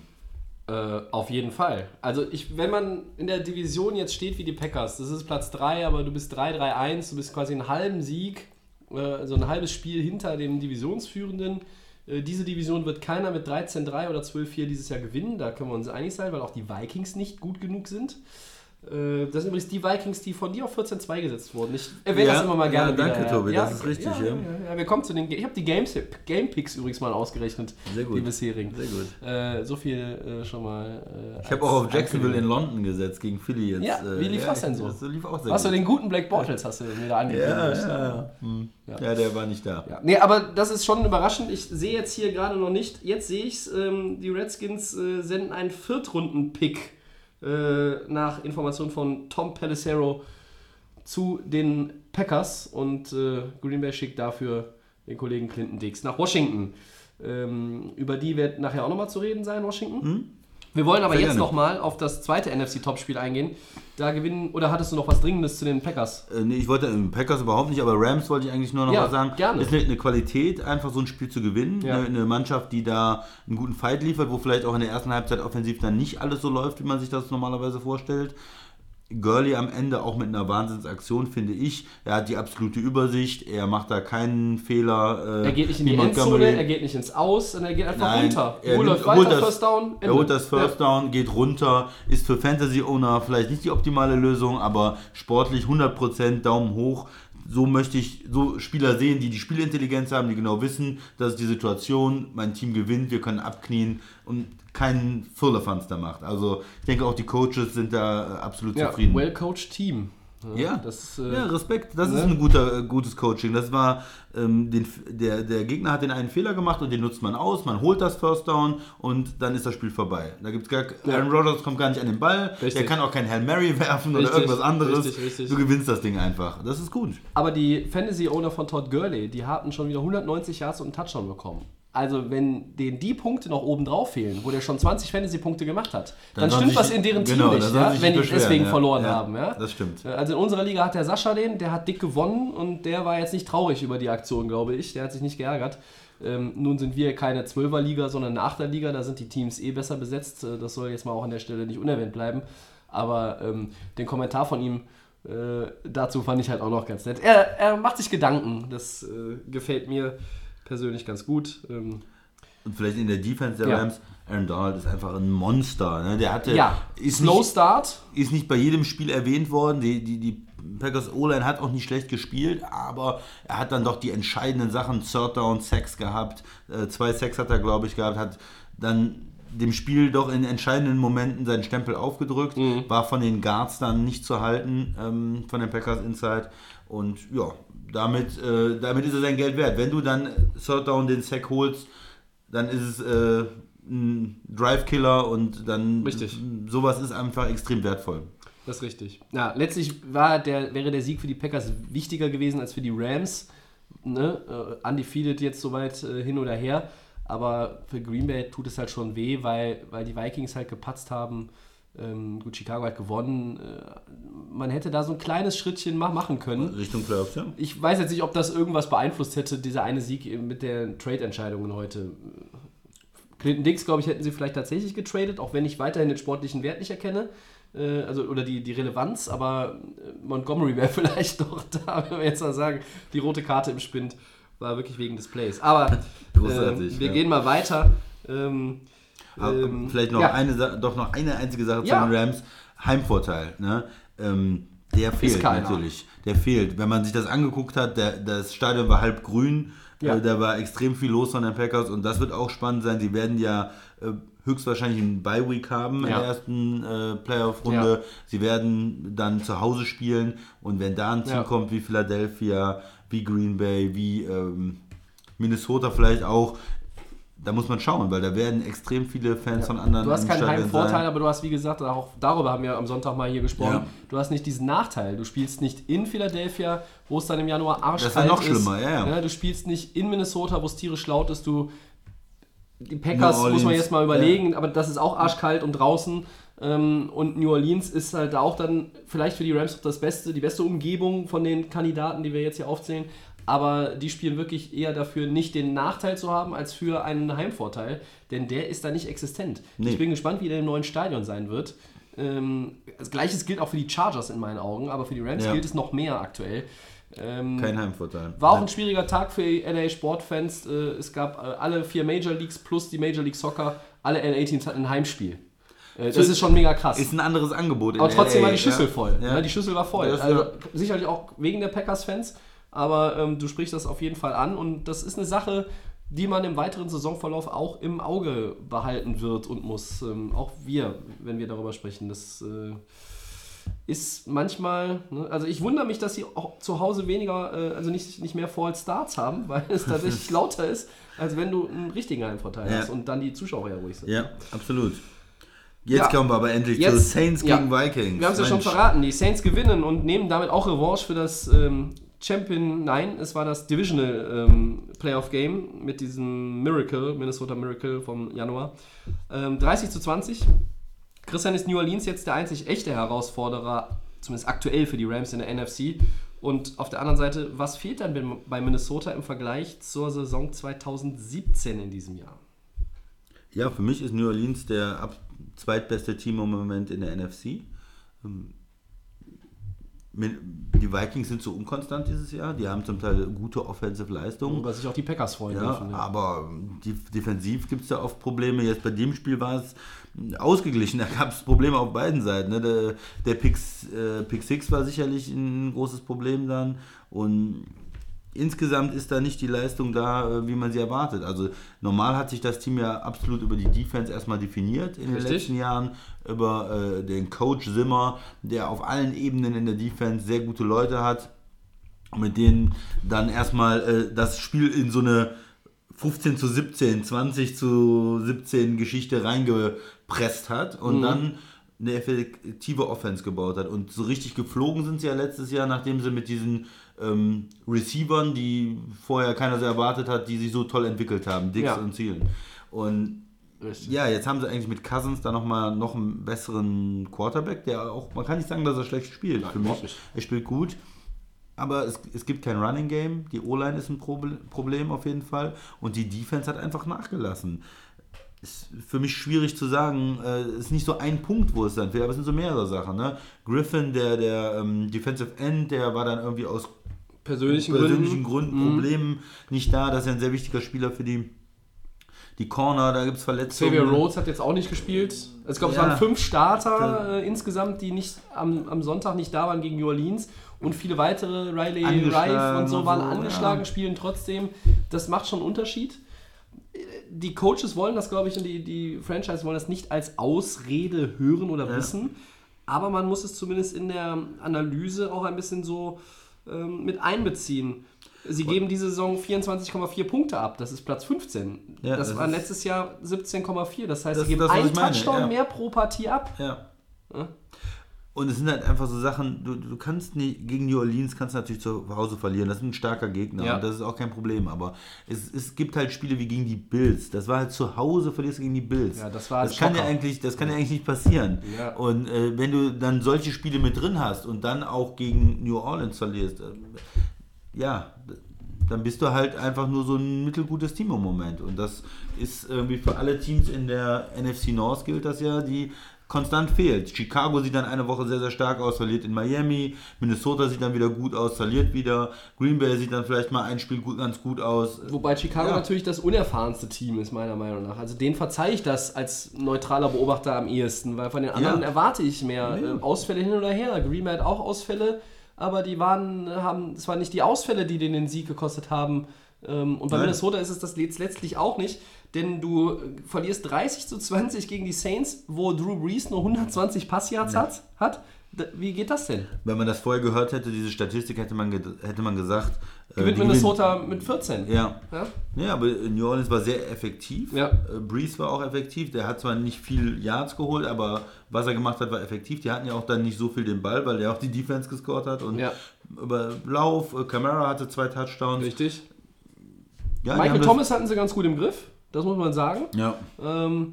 Äh, auf jeden Fall. Also ich, wenn man in der Division jetzt steht wie die Packers, das ist Platz 3, aber du bist 3-3-1, du bist quasi einen halben Sieg, äh, so ein halbes Spiel hinter dem Divisionsführenden. Äh, diese Division wird keiner mit 13-3 oder 12-4 dieses Jahr gewinnen, da können wir uns einig sein, weil auch die Vikings nicht gut genug sind. Äh, Das sind übrigens die Vikings, die von dir auf 14-2 gesetzt wurden. Ich erwähne das immer mal gerne. ja, danke, wieder, Tobi, das ist richtig, Ja, ja. ja, ja, wir kommen zu den. Ich habe die Games, Game Picks übrigens mal ausgerechnet. Sehr gut. Die bisherigen. Sehr gut. Äh, so viel äh, schon mal. Äh, Ich habe auch auf Jacksonville in London gesetzt gegen Philly jetzt. Ja, wie lief das denn so? Das lief auch sehr Hast du gut. den guten Black Bortles hast du mir da angekündigt? ja, ja, ja. Hm. ja, der war nicht da. Ja. Nee, aber das ist schon überraschend. Ich sehe jetzt hier gerade noch nicht. Jetzt sehe ich es. Ähm, die Redskins äh, senden einen Viertrunden-Pick äh, nach Informationen von Tom Pelissero zu den Packers und äh, Green Bay schickt dafür den Kollegen Clinton Dix nach Washington. Ähm, über die wird nachher auch nochmal zu reden sein, Washington. Wir wollen aber? Sehr jetzt nochmal auf das zweite NFC-Topspiel eingehen. Da gewinnen, oder hattest du noch was Dringendes zu den Packers? Äh, nee, ich wollte äh, Packers überhaupt nicht, aber Rams wollte ich eigentlich nur noch Ja, was sagen. gerne. Ist eine, eine Qualität, einfach so ein Spiel zu gewinnen. Ja. Eine, eine Mannschaft, die da einen guten Fight liefert, wo vielleicht auch in der ersten Halbzeit offensiv dann nicht alles so läuft, wie man sich das normalerweise vorstellt. Gurley am Ende auch mit einer Wahnsinnsaktion, finde ich. Er hat die absolute Übersicht, er macht da keinen Fehler. äh, Er geht nicht in die Endzone, er geht nicht ins Aus, sondern er geht einfach Nein, runter. er Uhr nimmt- holt das- First Down, Er holt das First Down, geht runter, ist für Fantasy-Owner vielleicht nicht die optimale Lösung, aber sportlich 100% Daumen hoch. So möchte ich so Spieler sehen, die die Spielintelligenz haben, die genau wissen, das ist die Situation, mein Team gewinnt, wir können abknien und keinen Firlefanz da macht. Also ich denke auch die Coaches sind da äh, absolut Ja, zufrieden. well-coached Team. Ja, das, äh, ja, Respekt. Das ne? ist ein guter, äh, gutes Coaching. Das war, ähm, den, der, der Gegner hat den einen Fehler gemacht und den nutzt man aus. Man holt das First Down und dann ist das Spiel vorbei. Da gibt's gar, Aaron Rodgers kommt gar nicht an den Ball. Richtig. Der kann auch kein Hail Mary werfen Richtig, oder irgendwas anderes. richtig. Du gewinnst das Ding einfach. Das ist gut. Aber die Fantasy-Owner von Todd Gurley, die hatten schon wieder 190 Yards und einen Touchdown bekommen. Also wenn denen die Punkte noch oben drauf fehlen, wo der schon 20 Fantasy-Punkte gemacht hat, dann, Dann stimmt sich- was in deren Team genau, nicht, ja? wenn die deswegen ja. verloren Ja, haben. Ja? das stimmt. Also in unserer Liga hat der Sascha den, der hat dick gewonnen und der war jetzt nicht traurig über die Aktion, glaube ich. Der hat sich nicht geärgert. Ähm, nun sind wir keine 12er-Liga, sondern eine 8er-Liga. Da sind die Teams eh besser besetzt. Äh, Das soll jetzt mal auch an der Stelle nicht unerwähnt bleiben. Aber ähm, den Kommentar von ihm äh, dazu fand ich halt auch noch ganz nett. Er, er macht sich Gedanken. Das äh, gefällt mir persönlich ganz gut. Ähm, Und vielleicht in der Defense der Ja. Rams, Aaron Donald ist einfach ein Monster. Ne? Der hatte, ja, ist Slow nicht, Start. ist nicht bei jedem Spiel erwähnt worden. Die, die, die Packers O-Line hat auch nicht schlecht gespielt, aber er hat dann doch die entscheidenden Sachen, Third Down, Sacks gehabt. Äh, zwei Sacks hat er, glaube ich, gehabt, hat dann dem Spiel doch in entscheidenden Momenten seinen Stempel aufgedrückt, war von den Guards dann nicht zu halten, ähm, von den Packers Inside. Und ja, damit, äh, damit ist er sein Geld wert. Wenn du dann Third Down den Sack holst, dann ist es äh, ein Drive-Killer und dann Richtig. sowas ist einfach extrem wertvoll. Das ist richtig. Ja, letztlich war der, wäre der Sieg für die Packers wichtiger gewesen als für die Rams. Ne? Äh, undefeated jetzt soweit äh, hin oder her. Aber für Green Bay tut es halt schon weh, weil, weil die Vikings halt gepatzt haben. Ähm, gut, Chicago hat gewonnen. Äh, man hätte da so ein kleines Schrittchen ma machen können. Richtung Playoffs, ja. Ich weiß jetzt nicht, ob das irgendwas beeinflusst hätte, dieser eine Sieg mit den Trade-Entscheidungen heute. Clinton Dix, glaube ich, hätten sie vielleicht tatsächlich getradet, auch wenn ich weiterhin den sportlichen Wert nicht erkenne. Äh, also, oder die, die Relevanz, aber äh, Montgomery wäre vielleicht doch da, wenn wir jetzt mal sagen, die rote Karte im Spind war wirklich wegen des Plays. Aber ähm, wir ja. gehen mal weiter. Ähm, ähm, Vielleicht noch ja. eine doch noch eine einzige Sache Ja. zu den Rams. Heimvorteil, ne? Ähm, der fehlt natürlich. Der fehlt. Wenn man sich das angeguckt hat, der, das Stadion war halb grün, Ja. äh, da war extrem viel los von den Packers und das wird auch spannend sein. Sie werden ja äh, höchstwahrscheinlich einen Bye-Week haben in Ja. der ersten äh, Playoff-Runde. Ja. Sie werden dann zu Hause spielen und wenn da ein Team kommt wie Philadelphia, wie Green Bay, wie ähm, Minnesota vielleicht auch, da muss man schauen, weil da werden extrem viele Fans von anderen Du hast keinen Heimvorteil, aber du hast, wie gesagt, auch darüber haben wir am Sonntag mal hier gesprochen. Ja. Du hast nicht diesen Nachteil. Du spielst nicht in Philadelphia, wo es dann im Januar arschkalt Das ist ja noch ist. schlimmer, ja, ja. Du spielst nicht in Minnesota, wo es tierisch laut ist. Du, die Packers muss man jetzt mal überlegen, aber das ist auch arschkalt und draußen. Ähm, und New Orleans ist halt auch dann vielleicht für die Rams auch das Beste, die beste Umgebung von den Kandidaten, die wir jetzt hier aufzählen. Aber die spielen wirklich eher dafür, nicht den Nachteil zu haben, als für einen Heimvorteil. Denn der ist da nicht existent. Nee. Ich bin gespannt, wie der im neuen Stadion sein wird. Ähm, das Gleiches gilt auch für die Chargers in meinen Augen, aber für die Rams Ja. gilt es noch mehr aktuell. Ähm, Kein Heimvorteil. war auch ein schwieriger Tag für die LA Sportfans. Äh, Es gab äh, alle vier Major Leagues plus die Major League Soccer. Alle LA-Teams hatten ein Heimspiel. Äh, das ist schon mega krass. Ist ein anderes Angebot. Aber trotzdem LA, war die Schüssel ja. voll. Ja. Ja. die Schüssel war voll. Also, sicherlich auch wegen der Packers-Fans, aber ähm, du sprichst das auf jeden Fall an und das ist eine Sache, die man im weiteren Saisonverlauf auch im Auge behalten wird und muss. Ähm, auch wir, wenn wir darüber sprechen. Das äh, ist manchmal, ne? also ich wundere mich, dass sie auch zu Hause weniger, äh, also nicht, nicht mehr False Starts haben, weil es tatsächlich lauter ist, als wenn du einen richtigen Heimvorteil Ja. hast und dann die Zuschauer ja ruhig sind. Ja, absolut. Jetzt Ja. kommen wir aber endlich zu Jetzt- Saints ja. gegen Vikings. Wir haben es ja schon verraten. Die Saints gewinnen und nehmen damit auch Revanche für das ähm, Champion. Nein, es war das Divisional ähm, Playoff Game mit diesem Miracle, Minnesota Miracle vom Januar. Ähm, 30 zu 20. Christian ist New Orleans jetzt der einzig echte Herausforderer, zumindest aktuell für die Rams in der NFC. Und auf der anderen Seite, was fehlt dann bei Minnesota im Vergleich zur Saison 2017 in diesem Jahr? Ja, für mich ist New Orleans der zweitbeste Team im Moment in der NFC. Die Vikings sind so unkonstant dieses Jahr. Die haben zum Teil gute Offensive Leistungen. Worüber sich auch die Packers freuen Ja, dürfen. Ja. aber die, defensiv gibt es da oft Probleme. Jetzt bei dem Spiel war es ausgeglichen. Da gab es Probleme auf beiden Seiten. Ne? Der, der Pick, äh, Pick Six war sicherlich ein großes Problem dann. Und insgesamt ist da nicht die Leistung da, äh, wie man sie erwartet. Also normal hat sich das Team ja absolut über die Defense erstmal definiert in den Richtig. letzten Jahren. Über äh, den Coach Zimmer, der auf allen Ebenen in der Defense sehr gute Leute hat mit denen dann erstmal äh, das Spiel in so eine 15 zu 17, 20 zu 17 Geschichte reingepresst hat und dann eine effektive Offense gebaut hat. Und so richtig geflogen sind sie ja letztes Jahr, nachdem sie mit diesen ähm, Receivern, die vorher keiner so erwartet hat, die sich so toll entwickelt haben, Dix Ja. und Zielen. Und Richtig. ja, jetzt haben sie eigentlich mit Cousins da nochmal noch einen besseren Quarterback, der auch, man kann nicht sagen, dass er schlecht spielt. für überhaupt mich. Er spielt gut. Aber es, es gibt kein Running Game. Die O-Line ist ein Proble- Problem auf jeden Fall. Und die Defense hat einfach nachgelassen. Ist für mich schwierig zu sagen. Es äh, ist nicht so ein Punkt, wo es dann fehlt, aber es sind so mehrere Sachen. Ne? Griffin, der, der ähm, Defensive End, der war dann irgendwie aus Persönlichen, persönlichen Gründen. Gründen, Problemen nicht da. Das ist ja ein sehr wichtiger Spieler für die, die Corner. Da gibt es Verletzungen. Xavier Rhodes hat jetzt auch nicht gespielt. Ich glaube, es Ja. waren fünf Starter äh, insgesamt, die nicht am, am Sonntag nicht da waren gegen New Orleans. Und viele weitere, Riley Rife und so, und waren so, angeschlagen, ja. spielen trotzdem. Das macht schon einen Unterschied. Die Coaches wollen das, glaube ich, und die, die Franchise wollen das nicht als Ausrede hören oder wissen. Aber man muss es zumindest in der Analyse auch ein bisschen so ähm, mit einbeziehen. Sie geben diese Saison 24,4 Punkte ab. Das ist Platz 15. Ja, das, das war letztes Jahr 17,4. Das heißt, Das sie geben das, einen Touchdown ja. mehr pro Partie ab. Ja. Und es sind halt einfach so Sachen, du, du kannst nicht, gegen New Orleans kannst du natürlich zu Hause verlieren. Das ist ein starker Gegner Ja. und das ist auch kein Problem. Aber es, es gibt halt Spiele wie gegen die Bills. Das war halt zu Hause, verlierst du gegen die Bills. Ja, das war das kann ja eigentlich, Das kann ja eigentlich nicht passieren. Ja. Und äh, wenn du dann solche Spiele mit drin hast und dann auch gegen New Orleans verlierst, äh, ja, dann bist du halt einfach nur so ein mittelgutes Team im Moment. Und das ist irgendwie für alle Teams in der NFC North gilt das ja, die konstant fehlt. Chicago sieht dann eine Woche sehr, sehr stark aus, verliert in Miami. Minnesota sieht dann wieder gut aus, verliert wieder. Green Bay sieht dann vielleicht mal ein Spiel gut, ganz gut aus. Wobei Chicago Ja. natürlich das unerfahrenste Team ist, meiner Meinung nach. Also den verzeihe ich das als neutraler Beobachter am ehesten, weil von den anderen Ja. erwarte ich mehr. Nee. Ähm, Ausfälle hin oder her. Green Bay hat auch Ausfälle, aber die waren, haben, es waren nicht die Ausfälle, die denen den Sieg gekostet haben. Ähm, Und bei Nein. Minnesota ist es das jetzt letztlich auch nicht, denn du äh, verlierst 30 zu 20 gegen die Saints, wo Drew Brees nur 120 Passyards hat. hat. D- Wie geht das denn? Wenn man das vorher gehört hätte, diese Statistik, hätte man, hätte man gesagt. äh, Gewinnt die Minnesota mit 14. Ja. Ja? Ja, aber New Orleans war sehr effektiv. Ja. Äh, Breeze war auch effektiv. Der hat zwar nicht viel Yards geholt, aber was er gemacht hat, war effektiv. Die hatten ja auch dann nicht so viel den Ball, weil der auch die Defense gescored hat. Und Ja. über Lauf, äh, Camara hatte zwei Touchdowns. Richtig. Ja, Michael Thomas hatten sie ganz gut im Griff, das muss man sagen. Ja. Ähm,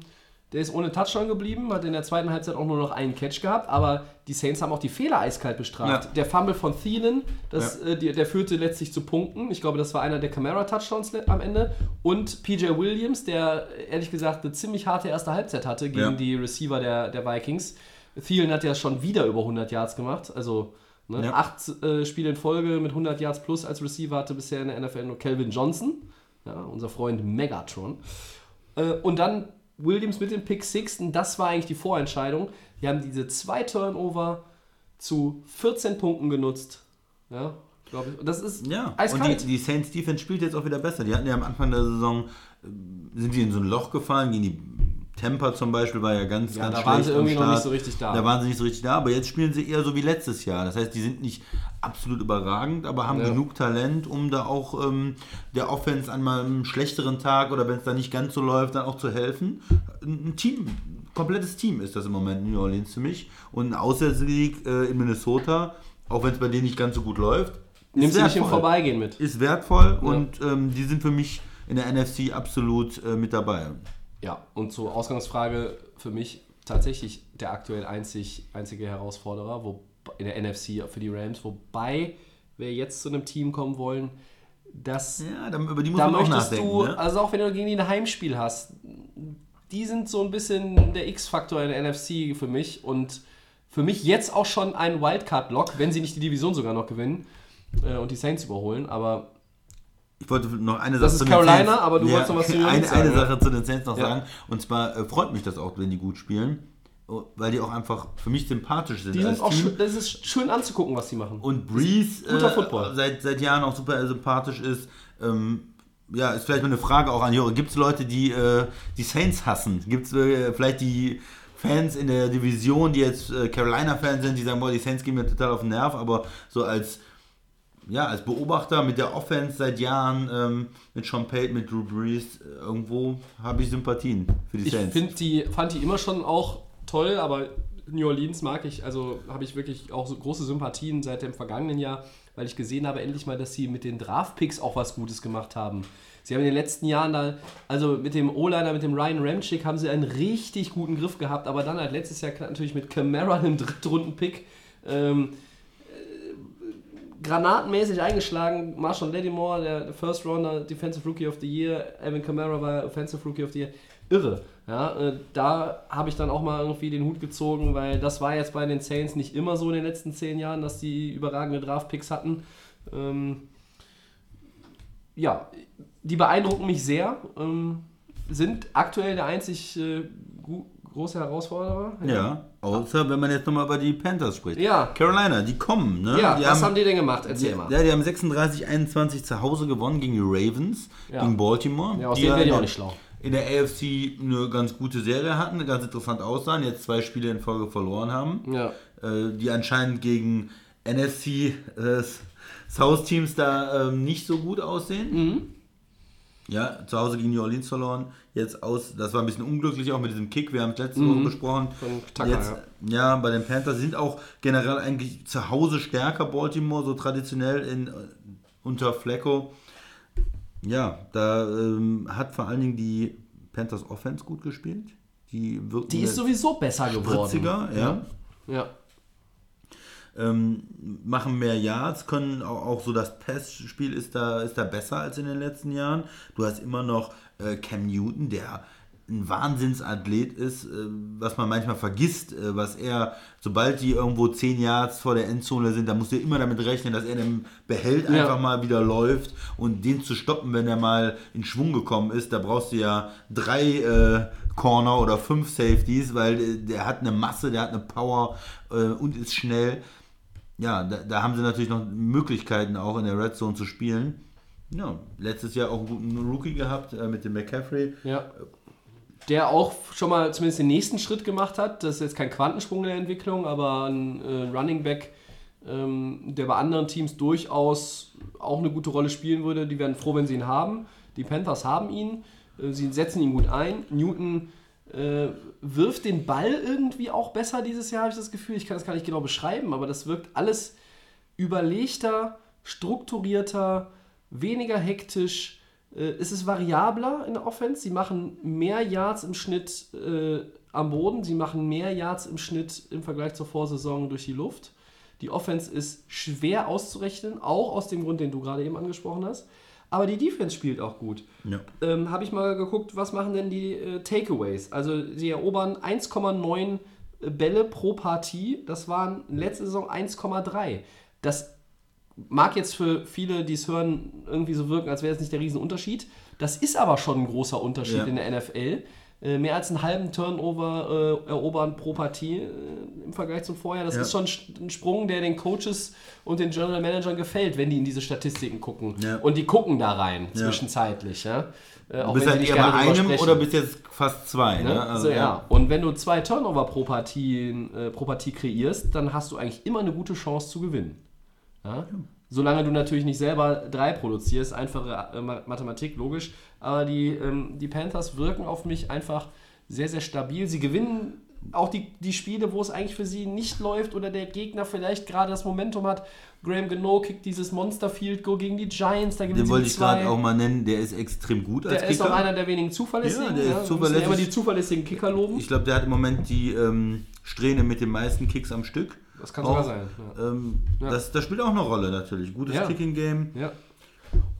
der ist ohne Touchdown geblieben, hat in der zweiten Halbzeit auch nur noch einen Catch gehabt, aber die Saints haben auch die Fehler eiskalt bestraft. Ja. Der Fumble von Thielen, das, äh, die, der führte letztlich zu Punkten. Ich glaube, das war einer der Camara-Touchdowns le- am Ende. Und PJ Williams, der ehrlich gesagt eine ziemlich harte erste Halbzeit hatte gegen Ja. die Receiver der, der Vikings. Thielen hat ja schon wieder über 100 Yards gemacht, also ne, Ja. acht äh, Spiele in Folge mit 100 Yards plus als Receiver hatte bisher in der NFL nur Calvin Johnson, ja, unser Freund Megatron. Äh, und dann Williams mit dem Pick Six, und das war eigentlich die Vorentscheidung. Die haben diese zwei Turnover zu 14 Punkten genutzt. Ja, glaube ich. Und das ist Ja, und eiskalt. die, die Saints Defense spielt jetzt auch wieder besser. Die hatten ja am Anfang der Saison, äh, sind die in so ein Loch gefallen, gegen die Temper zum Beispiel war ja ganz, Ja, ganz da schlecht waren sie irgendwie noch nicht so richtig da. Da waren sie nicht so richtig da, aber jetzt spielen sie eher so wie letztes Jahr. Das heißt, die sind nicht absolut überragend, aber haben Ja. genug Talent, um da auch ähm, der Offense an mal einem schlechteren Tag oder wenn es da nicht ganz so läuft, dann auch zu helfen. Ein Team, ein komplettes Team ist das im Moment in New Orleans für mich. Und ein Auswärtssieg äh, in Minnesota, auch wenn es bei denen nicht ganz so gut läuft, Nimmst ist du nicht im wertvoll Vorbeigehen mit. ist wertvoll und ähm, die sind für mich in der NFC absolut äh, mit dabei. Ja, und zur Ausgangsfrage für mich tatsächlich der aktuell einzig, einzige Herausforderer wo, in der NFC für die Rams, wobei wir jetzt zu einem Team kommen wollen, das Ja, da, über die muss da man auch möchtest nachdenken. du, ne? also auch wenn du gegen die ein Heimspiel hast, die sind so ein bisschen der X-Faktor in der NFC für mich und für mich jetzt auch schon ein Wildcard-Lock, wenn sie nicht die Division sogar noch gewinnen äh, und die Saints überholen, aber Ich wollte noch eine Das Sache ist zu den Carolina, Saints- aber du wolltest noch was zu den eine, Saints eine sagen, Sache zu den Saints noch Ja. sagen. Und zwar äh, freut mich das auch, wenn die gut spielen, oh, weil die auch einfach für mich sympathisch sind. die sind auch schön, das ist schön anzugucken, was sie machen. Und Breeze äh. Seit, seit Jahren auch super sympathisch ist. Ähm, ja, ist vielleicht mal eine Frage auch an Jure. Gibt es Leute, die äh, die Saints hassen? Gibt es äh, vielleicht die Fans in der Division, die jetzt äh, Carolina-Fans sind, die sagen, boah, die Saints gehen mir total auf den Nerv, aber so als ja, als Beobachter mit der Offense seit Jahren, ähm, mit Sean Payton, mit Drew Brees, irgendwo habe ich Sympathien für die Ich Saints. find die, fand die immer schon auch toll, aber New Orleans mag ich, also habe ich wirklich auch so große Sympathien seit dem vergangenen Jahr, weil ich gesehen habe endlich mal, dass sie mit den Draft-Picks auch was Gutes gemacht haben. Sie haben in den letzten Jahren da, also mit dem O-Liner, mit dem Ryan Ramchick, haben sie einen richtig guten Griff gehabt, aber dann halt letztes Jahr natürlich mit Camara, einem Drittrunden-Pick, ähm, granatenmäßig eingeschlagen. Marshall Lattimore, der First Rounder, Defensive Rookie of the Year. Evan Kamara war Offensive Rookie of the Year. Irre. Ja, äh, da habe ich dann auch mal irgendwie den Hut gezogen, weil das war jetzt bei den Saints nicht immer so in den letzten zehn Jahren, dass die überragende Draft-Picks hatten. Ähm, ja, die beeindrucken mich sehr. Ähm, sind aktuell der einzig äh, große Herausforderer. ja, außer wenn man jetzt nochmal über die Panthers spricht. Ja. Carolina, die kommen, ne? Ja, die was haben die denn gemacht? Erzähl die, mal. Ja, die haben 36-21 zu Hause gewonnen gegen die Ravens, Ja. gegen Baltimore. Ja, aus die denen werde ich in auch der- nicht schlau. In der AFC eine ganz gute Serie hatten, ganz interessant aussahen, jetzt zwei Spiele in Folge verloren haben. Ja. Äh, die anscheinend gegen NFC äh, South-Teams da ähm, nicht so gut aussehen. Mhm. Ja, zu Hause gegen New Orleans verloren. Jetzt aus, das war ein bisschen unglücklich auch mit diesem Kick, wir haben es letzte Woche besprochen. Mhm. Tucker, Jetzt, ja. bei den Panthers sind auch generell eigentlich zu Hause stärker, Baltimore, so traditionell in, äh, unter Flecko. Ja, da ähm, hat vor allen Dingen die Panthers Offense gut gespielt. Die, Die ist sowieso besser geworden. spritziger, ja. Ja. Ähm, machen mehr Yards, können auch, auch so das Passspiel ist da, ist da besser als in den letzten Jahren. Du hast immer noch äh, Cam Newton, der ein Wahnsinnsathlet ist, äh, was man manchmal vergisst, äh, was er, sobald die irgendwo 10 Yards vor der Endzone sind, da musst du immer damit rechnen, dass er den behält, Ja. einfach mal wieder läuft und den zu stoppen, wenn er mal in Schwung gekommen ist, da brauchst du ja drei äh, Corner oder fünf Safeties, weil äh, der hat eine Masse, der hat eine Power äh, und ist schnell ja, da, da haben sie natürlich noch Möglichkeiten auch in der Red Zone zu spielen. Ja, letztes Jahr auch einen guten Rookie gehabt äh, mit dem McCaffrey. Ja. Der auch schon mal zumindest den nächsten Schritt gemacht hat. Das ist jetzt kein Quantensprung in der Entwicklung, aber ein äh, Running Back, ähm, der bei anderen Teams durchaus auch eine gute Rolle spielen würde. Die werden froh, wenn sie ihn haben. Die Panthers haben ihn. Äh, sie setzen ihn gut ein. Newton äh, wirft den Ball irgendwie auch besser dieses Jahr, habe ich das Gefühl. Ich kann das gar nicht genau beschreiben, aber das wirkt alles überlegter, strukturierter, weniger hektisch. Äh, es ist variabler in der Offense. Sie machen mehr Yards im Schnitt äh, am Boden. Sie machen mehr Yards im Schnitt im Vergleich zur Vorsaison durch die Luft. Die Offense ist schwer auszurechnen, auch aus dem Grund, den du gerade eben angesprochen hast. Aber die Defense spielt auch gut. Ja. Ähm, Habe ich mal geguckt, was machen denn die äh, Takeaways? Also sie erobern 1,9 Bälle pro Partie. Das waren letzte Saison 1,3. Das mag jetzt für viele, die es hören, irgendwie so wirken, als wäre es nicht der Riesenunterschied. Das ist aber schon ein großer Unterschied Ja. in der NFL. Äh, mehr als einen halben Turnover äh, erobern pro Partie äh, im Vergleich zum Vorjahr. Das Ja. ist schon ein Sprung, der den Coaches und den General Managern gefällt, wenn die in diese Statistiken gucken. Ja. Und die gucken da rein, Ja. zwischenzeitlich. Ja? Äh, Du auch bist wenn halt eher bei einem oder bist jetzt fast zwei. Ne? Ne? Also, so, ja. Und wenn du zwei Turnover pro Partie, äh, pro Partie kreierst, dann hast du eigentlich immer eine gute Chance zu gewinnen. Ja? Solange du natürlich nicht selber drei produzierst, einfache äh, Ma- Mathematik, logisch. Aber die, ähm, die Panthers wirken auf mich einfach sehr, sehr stabil. Sie gewinnen auch die, die Spiele, wo es eigentlich für sie nicht läuft oder der Gegner vielleicht gerade das Momentum hat. Graham Gano kickt dieses Monster Field Goal gegen die Giants, da Den wollte ich gerade auch mal nennen, der ist extrem gut als Der ist Kicker. auch einer der wenigen zuverlässigen. Ja, der ist Wir müssen zuverlässig. Ja immer die zuverlässigen Kicker loben. Ich glaube, der hat im Moment die ähm, Strähne mit den meisten Kicks am Stück. Das kann Auch, sogar sein. Ja. Ähm, Ja. das, das spielt auch eine Rolle natürlich. Gutes Ja. Kicking-Game. Ja.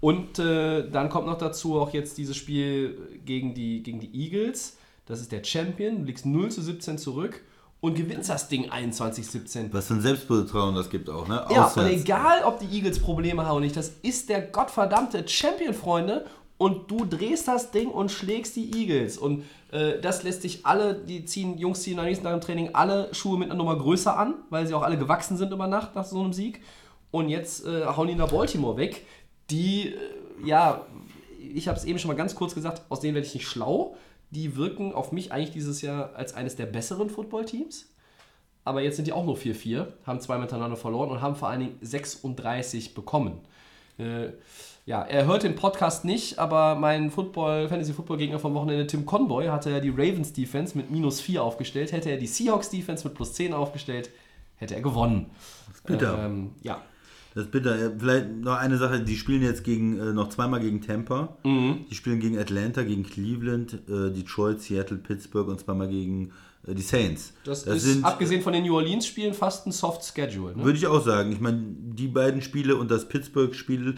Und äh, dann kommt noch dazu auch jetzt dieses Spiel gegen die, gegen die Eagles. Das ist der Champion. Du liegst 0 zu 17 zurück und gewinnst das Ding 21-17. Was für ein Selbstvertrauen das gibt auch, ne? Ja, Auswärts. und egal, ob die Eagles Probleme haben oder nicht, das ist der gottverdammte Champion, Freunde. Und du drehst das Ding und schlägst die Eagles. Und äh, das lässt sich alle, die ziehen, Jungs ziehen Tag im Training alle Schuhe mit einer Nummer größer an, weil sie auch alle gewachsen sind über Nacht nach so einem Sieg. Und jetzt äh, hauen die nach Baltimore weg. Die, äh, ja, ich habe es eben schon mal ganz kurz gesagt, aus denen werde ich nicht schlau. Die wirken auf mich eigentlich dieses Jahr als eines der besseren Footballteams. Aber jetzt sind die auch nur 4-4, haben zwei miteinander verloren und haben vor allen Dingen 36 bekommen. Äh, ja, er hört den Podcast nicht, aber mein Football, Fantasy-Football-Gegner vom Wochenende, Tim Conboy, hatte ja die Ravens-Defense mit minus 4 aufgestellt. Hätte er die Seahawks-Defense mit plus 10 aufgestellt, hätte er gewonnen. bitter. Ähm, ja. Das ist bitter. Vielleicht noch eine Sache, die spielen jetzt gegen äh, noch zweimal gegen Tampa. Mhm. Die spielen gegen Atlanta, gegen Cleveland, äh, Detroit, Seattle, Pittsburgh und zweimal gegen äh, die Saints. Das, ist, abgesehen von den New Orleans-Spielen, fast ein Soft-Schedule. Ne? Würde ich auch sagen. Ich meine, die beiden Spiele und das Pittsburgh-Spiel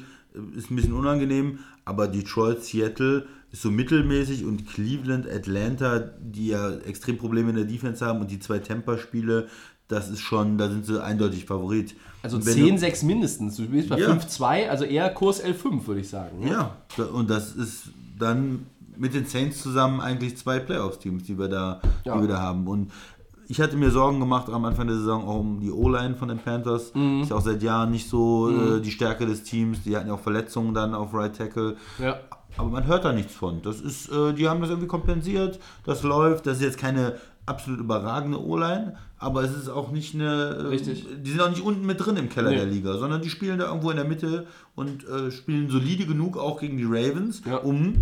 ist ein bisschen unangenehm, aber Detroit, Seattle ist so mittelmäßig und Cleveland, Atlanta, die ja extrem Probleme in der Defense haben und die zwei Tampa-Spiele, das ist schon, da sind sie eindeutig Favorit. Also Und wenn du- 10-6 mindestens. Du bist bei Ja. 5-2, also eher Kurs L5, würde ich sagen. Ne? Ja, und das ist dann mit den Saints zusammen eigentlich zwei Playoffs-Teams, die wir da, Ja. die wir da haben. Und ich hatte mir Sorgen gemacht am Anfang der Saison auch um die O-Line von den Panthers. Mhm. Ist ja auch seit Jahren nicht so äh, die Stärke des Teams. Die hatten ja auch Verletzungen dann auf Right Tackle. Ja. Aber man hört da nichts von. Das ist, äh, die haben das irgendwie kompensiert. Das läuft. Das ist jetzt keine absolut überragende O-Line, aber es ist auch nicht eine. äh, Richtig. Die sind auch nicht unten mit drin im Keller Nee. der Liga, sondern die spielen da irgendwo in der Mitte und äh, spielen solide genug auch gegen die Ravens, Ja. um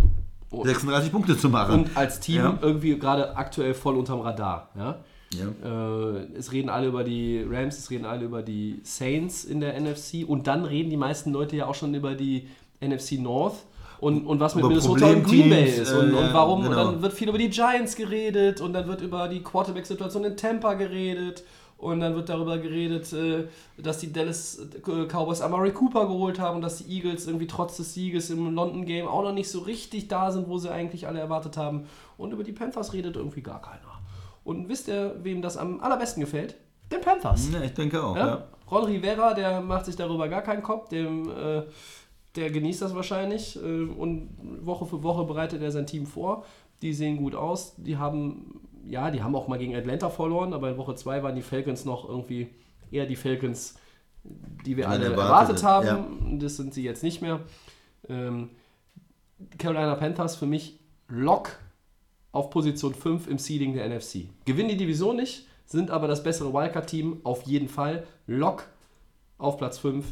36 Punkte zu machen. Und als Team Ja. irgendwie gerade aktuell voll unterm Radar. Ja? Ja. Äh, es reden alle über die Rams, es reden alle über die Saints in der NFC und dann reden die meisten Leute ja auch schon über die NFC North und, und was mit Minnesota und Green Bay ist und, äh, und warum. genau. Und dann wird viel über die Giants geredet und dann wird über die Quarterback-Situation in Tampa geredet. Und dann wird darüber geredet, äh, dass die Dallas äh, Cowboys Amari Cooper geholt haben und dass die Eagles irgendwie trotz des Sieges im London Game auch noch nicht so richtig da sind, wo sie eigentlich alle erwartet haben. Und über die Panthers redet irgendwie gar keiner. Und wisst ihr, wem das am allerbesten gefällt? Den Panthers. ja, ich denke auch. Ja? Ja. Ron Rivera, der macht sich darüber gar keinen Kopf, dem, äh, der genießt das wahrscheinlich äh, und Woche für Woche bereitet er sein Team vor. Die sehen gut aus, die haben, ja, die haben auch mal gegen Atlanta verloren, aber in Woche 2 waren die Falcons noch irgendwie eher die Falcons, die wir alle erwartet, erwartet haben. Das sind sie jetzt nicht mehr. Ähm, Carolina Panthers für mich Lock auf Position 5 im Seeding der NFC. Gewinnen die Division nicht, sind aber das bessere Wildcard-Team auf jeden Fall. Lock auf Platz 5,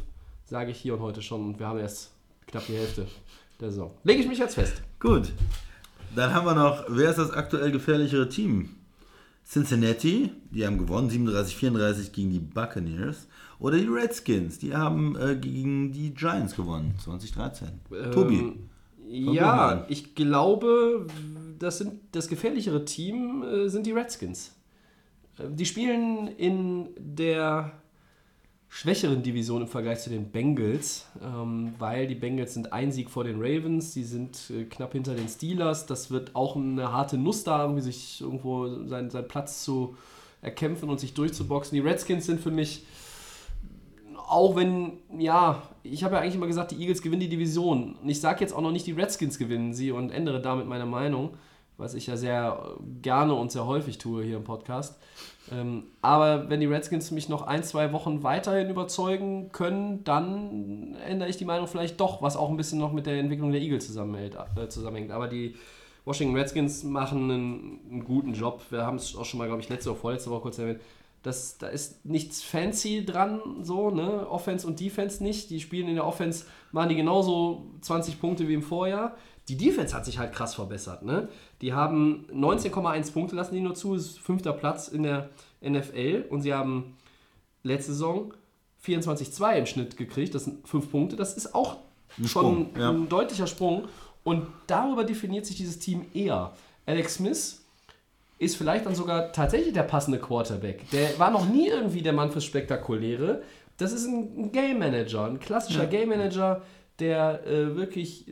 sage ich hier und heute schon. Und wir haben erst knapp die Hälfte der Saison. Lege ich mich jetzt fest. Gut. Dann haben wir noch, wer ist das aktuell gefährlichere Team? Cincinnati, die haben gewonnen, 37-34 gegen die Buccaneers. Oder die Redskins, die haben äh, gegen die Giants gewonnen, 2013. Tobi. Ähm, mal ja, ich glaube, das, sind, das gefährlichere Team äh, sind die Redskins. Äh, Die spielen in der schwächeren Division im Vergleich zu den Bengals, ähm, weil die Bengals sind ein Sieg vor den Ravens, die sind äh, knapp hinter den Steelers. Das wird auch eine harte Nuss da haben, wie sich irgendwo seinen, seinen Platz zu erkämpfen und sich durchzuboxen. Die Redskins sind für mich auch wenn, ja, ich habe ja eigentlich immer gesagt, die Eagles gewinnen die Division. Und ich sage jetzt auch noch nicht, die Redskins gewinnen sie und ändere damit meine Meinung. Was ich ja sehr äh, gerne und sehr häufig tue hier im Podcast. Ähm, aber wenn die Redskins mich noch ein, zwei Wochen weiterhin überzeugen können, dann ändere ich die Meinung vielleicht doch, was auch ein bisschen noch mit der Entwicklung der Eagles zusammenhält, äh, zusammenhängt. Aber die Washington Redskins machen einen, einen guten Job. Wir haben es auch schon mal, glaube ich, letzte oder vorletzte Woche kurz erwähnt. Das, da ist nichts fancy dran, so, ne? Offense und Defense nicht. Die spielen in der Offense, machen die genauso 20 Punkte wie im Vorjahr. Die Defense hat sich halt krass verbessert, ne? Die haben 19,1 Punkte, lassen die nur zu, ist fünfter Platz in der NFL und sie haben letzte Saison 24,2 im Schnitt gekriegt. Das sind fünf Punkte. Das ist auch Ein schon Sprung, ja. ein deutlicher Sprung. Und darüber definiert sich dieses Team eher. Alex Smith ist vielleicht dann sogar tatsächlich der passende Quarterback. Der war noch nie irgendwie der Mann fürs Spektakuläre. Das ist ein Game Manager, ein klassischer Game Manager, der äh, wirklich,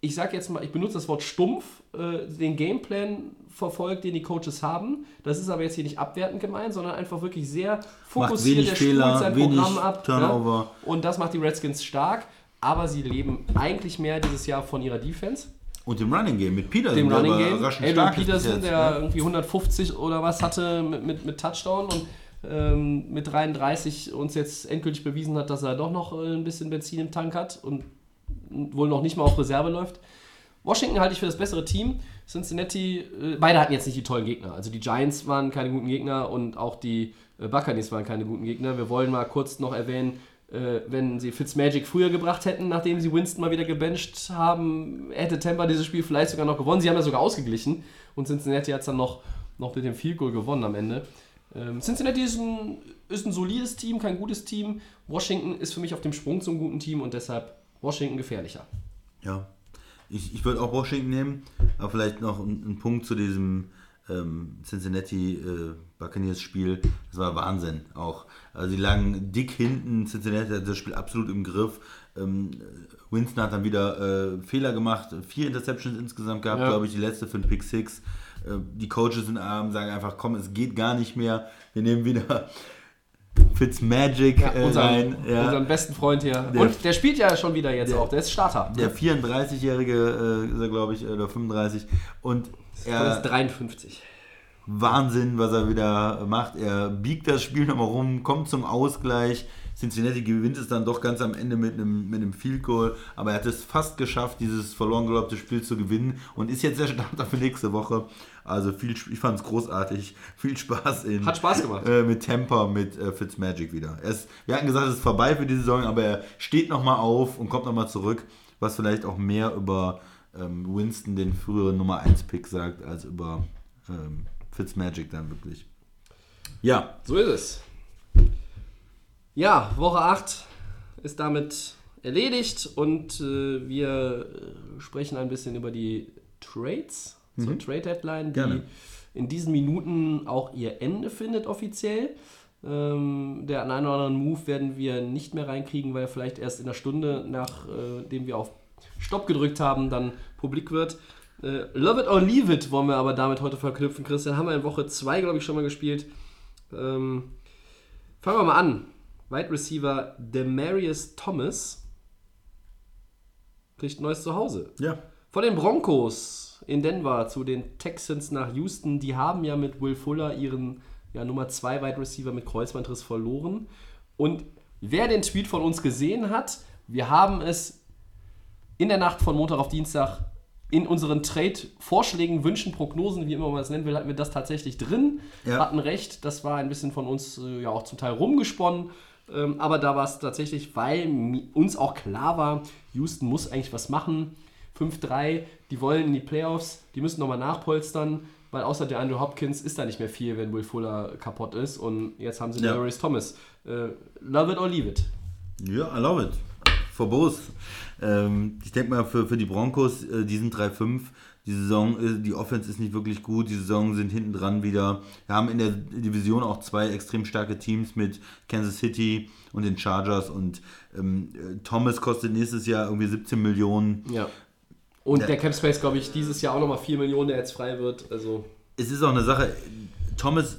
ich sag jetzt mal, ich benutze das Wort stumpf, äh, den Gameplan verfolgt, den die Coaches haben. Das ist aber jetzt hier nicht abwertend gemeint, sondern einfach wirklich sehr fokussiert. der Fehler, sein Programm ab. Turnover. Ja? Und das macht die Redskins stark. Aber sie leben eigentlich mehr dieses Jahr von ihrer Defense Und dem Running Game mit Peterson, dem der Running Game. Adrian Peterson, jetzt, der ne? irgendwie 150 oder was hatte mit, mit, mit Touchdown und ähm, mit 33 uns jetzt endgültig bewiesen hat, dass er doch noch äh, ein bisschen Benzin im Tank hat und wohl noch nicht mal auf Reserve läuft. Washington halte ich für das bessere Team. Cincinnati, äh, beide hatten jetzt nicht die tollen Gegner. Also die Giants waren keine guten Gegner und auch die äh, Buccaneers waren keine guten Gegner. Wir wollen mal kurz noch erwähnen, äh, wenn sie Fitzmagic früher gebracht hätten, nachdem sie Winston mal wieder gebencht haben, hätte Tampa dieses Spiel vielleicht sogar noch gewonnen. Sie haben ja sogar ausgeglichen und Cincinnati hat es dann noch, noch mit dem Field Goal gewonnen am Ende. Ähm, Cincinnati ist ein, ist ein solides Team, kein gutes Team. Washington ist für mich auf dem Sprung zum guten Team und deshalb Washington gefährlicher. Ja, ich, ich würde auch Washington nehmen, aber vielleicht noch ein, ein Punkt zu diesem ähm, Cincinnati äh, Buccaneers Spiel. Das war Wahnsinn auch. Also die lagen dick hinten, Cincinnati hat das Spiel absolut im Griff. Ähm, Winston hat dann wieder äh, Fehler gemacht, vier Interceptions insgesamt gehabt, Ja. glaube ich, die letzte für den Pick Six. Äh, die Coaches sind arm, sagen einfach, komm, es geht gar nicht mehr. Wir nehmen wieder Fitzmagic Ja, äh, unseren, rein. Ja. unseren besten Freund hier. Der- und der spielt ja schon wieder jetzt Der- auch. Der ist Starter. Der 34-Jährige äh, ist er, glaube ich, oder 35. Und er, ist 53. Wahnsinn, was er wieder macht. Er biegt das Spiel nochmal rum, kommt zum Ausgleich. Cincinnati gewinnt es dann doch ganz am Ende mit einem, mit einem Field Goal. Aber er hat es fast geschafft, dieses verloren geglaubte Spiel zu gewinnen. Und ist jetzt der Starter für nächste Woche. Also viel, ich fand es großartig. Viel Spaß in, Hat Spaß gemacht. Äh, mit Tampa, mit äh, Fitzmagic wieder. Er ist, wir hatten gesagt, es ist vorbei für die Saison, aber er steht nochmal auf und kommt nochmal zurück. Was vielleicht auch mehr über ähm, Winston, den früheren Nummer 1 Pick, sagt, als über ähm, Fitzmagic dann wirklich. Ja, So ist es. Ja, Woche 8 ist damit erledigt und äh, wir äh, sprechen ein bisschen über die Trades zur Trade Deadline, die Gerne. in diesen Minuten auch ihr Ende findet offiziell. Ähm, der einen oder anderen Move werden wir nicht mehr reinkriegen, weil er vielleicht erst in einer Stunde, nachdem wir auf Stopp gedrückt haben, dann publik wird. Äh, Love it or leave it wollen wir aber damit heute verknüpfen. Christian, haben wir in Woche 2, glaube ich, schon mal gespielt. Ähm, fangen wir mal an. Wide Receiver Demarius Thomas kriegt ein neues Zuhause. ja. Von den Broncos in Denver zu den Texans nach Houston. Die haben ja mit Will Fuller ihren ja, Nummer 2 Wide Receiver mit Kreuzbandriss verloren. Und wer den Tweet von uns gesehen hat, wir haben es in der Nacht von Montag auf Dienstag in unseren Trade-Vorschlägen, Wünschen, Prognosen, wie immer man es nennen will, hatten wir das tatsächlich drin. Ja. Hatten recht, das war ein bisschen von uns äh, ja auch zum Teil rumgesponnen. Ähm, aber da war es tatsächlich, weil uns auch klar war, Houston muss eigentlich was machen. 5-3, die wollen in die Playoffs, die müssen nochmal nachpolstern, weil außer der Andrew Hopkins ist da nicht mehr viel, wenn Will Fuller kaputt ist. Und jetzt haben sie Ja. Darius Thomas. Äh, love it or leave it. Ja, I love it. For both. Ähm, ich denke mal, für, für die Broncos, äh, die sind 3-5. Die Saison, äh, die Offense ist nicht wirklich gut. Die Saison sind hinten dran wieder. Wir haben in der Division auch zwei extrem starke Teams mit Kansas City und den Chargers. Und ähm, äh, Thomas kostet nächstes Jahr irgendwie 17 Millionen. Ja. Und Ja. der Cap Space, glaube ich, dieses Jahr auch nochmal 4 Millionen, der jetzt frei wird. Also, es ist auch eine Sache, Thomas,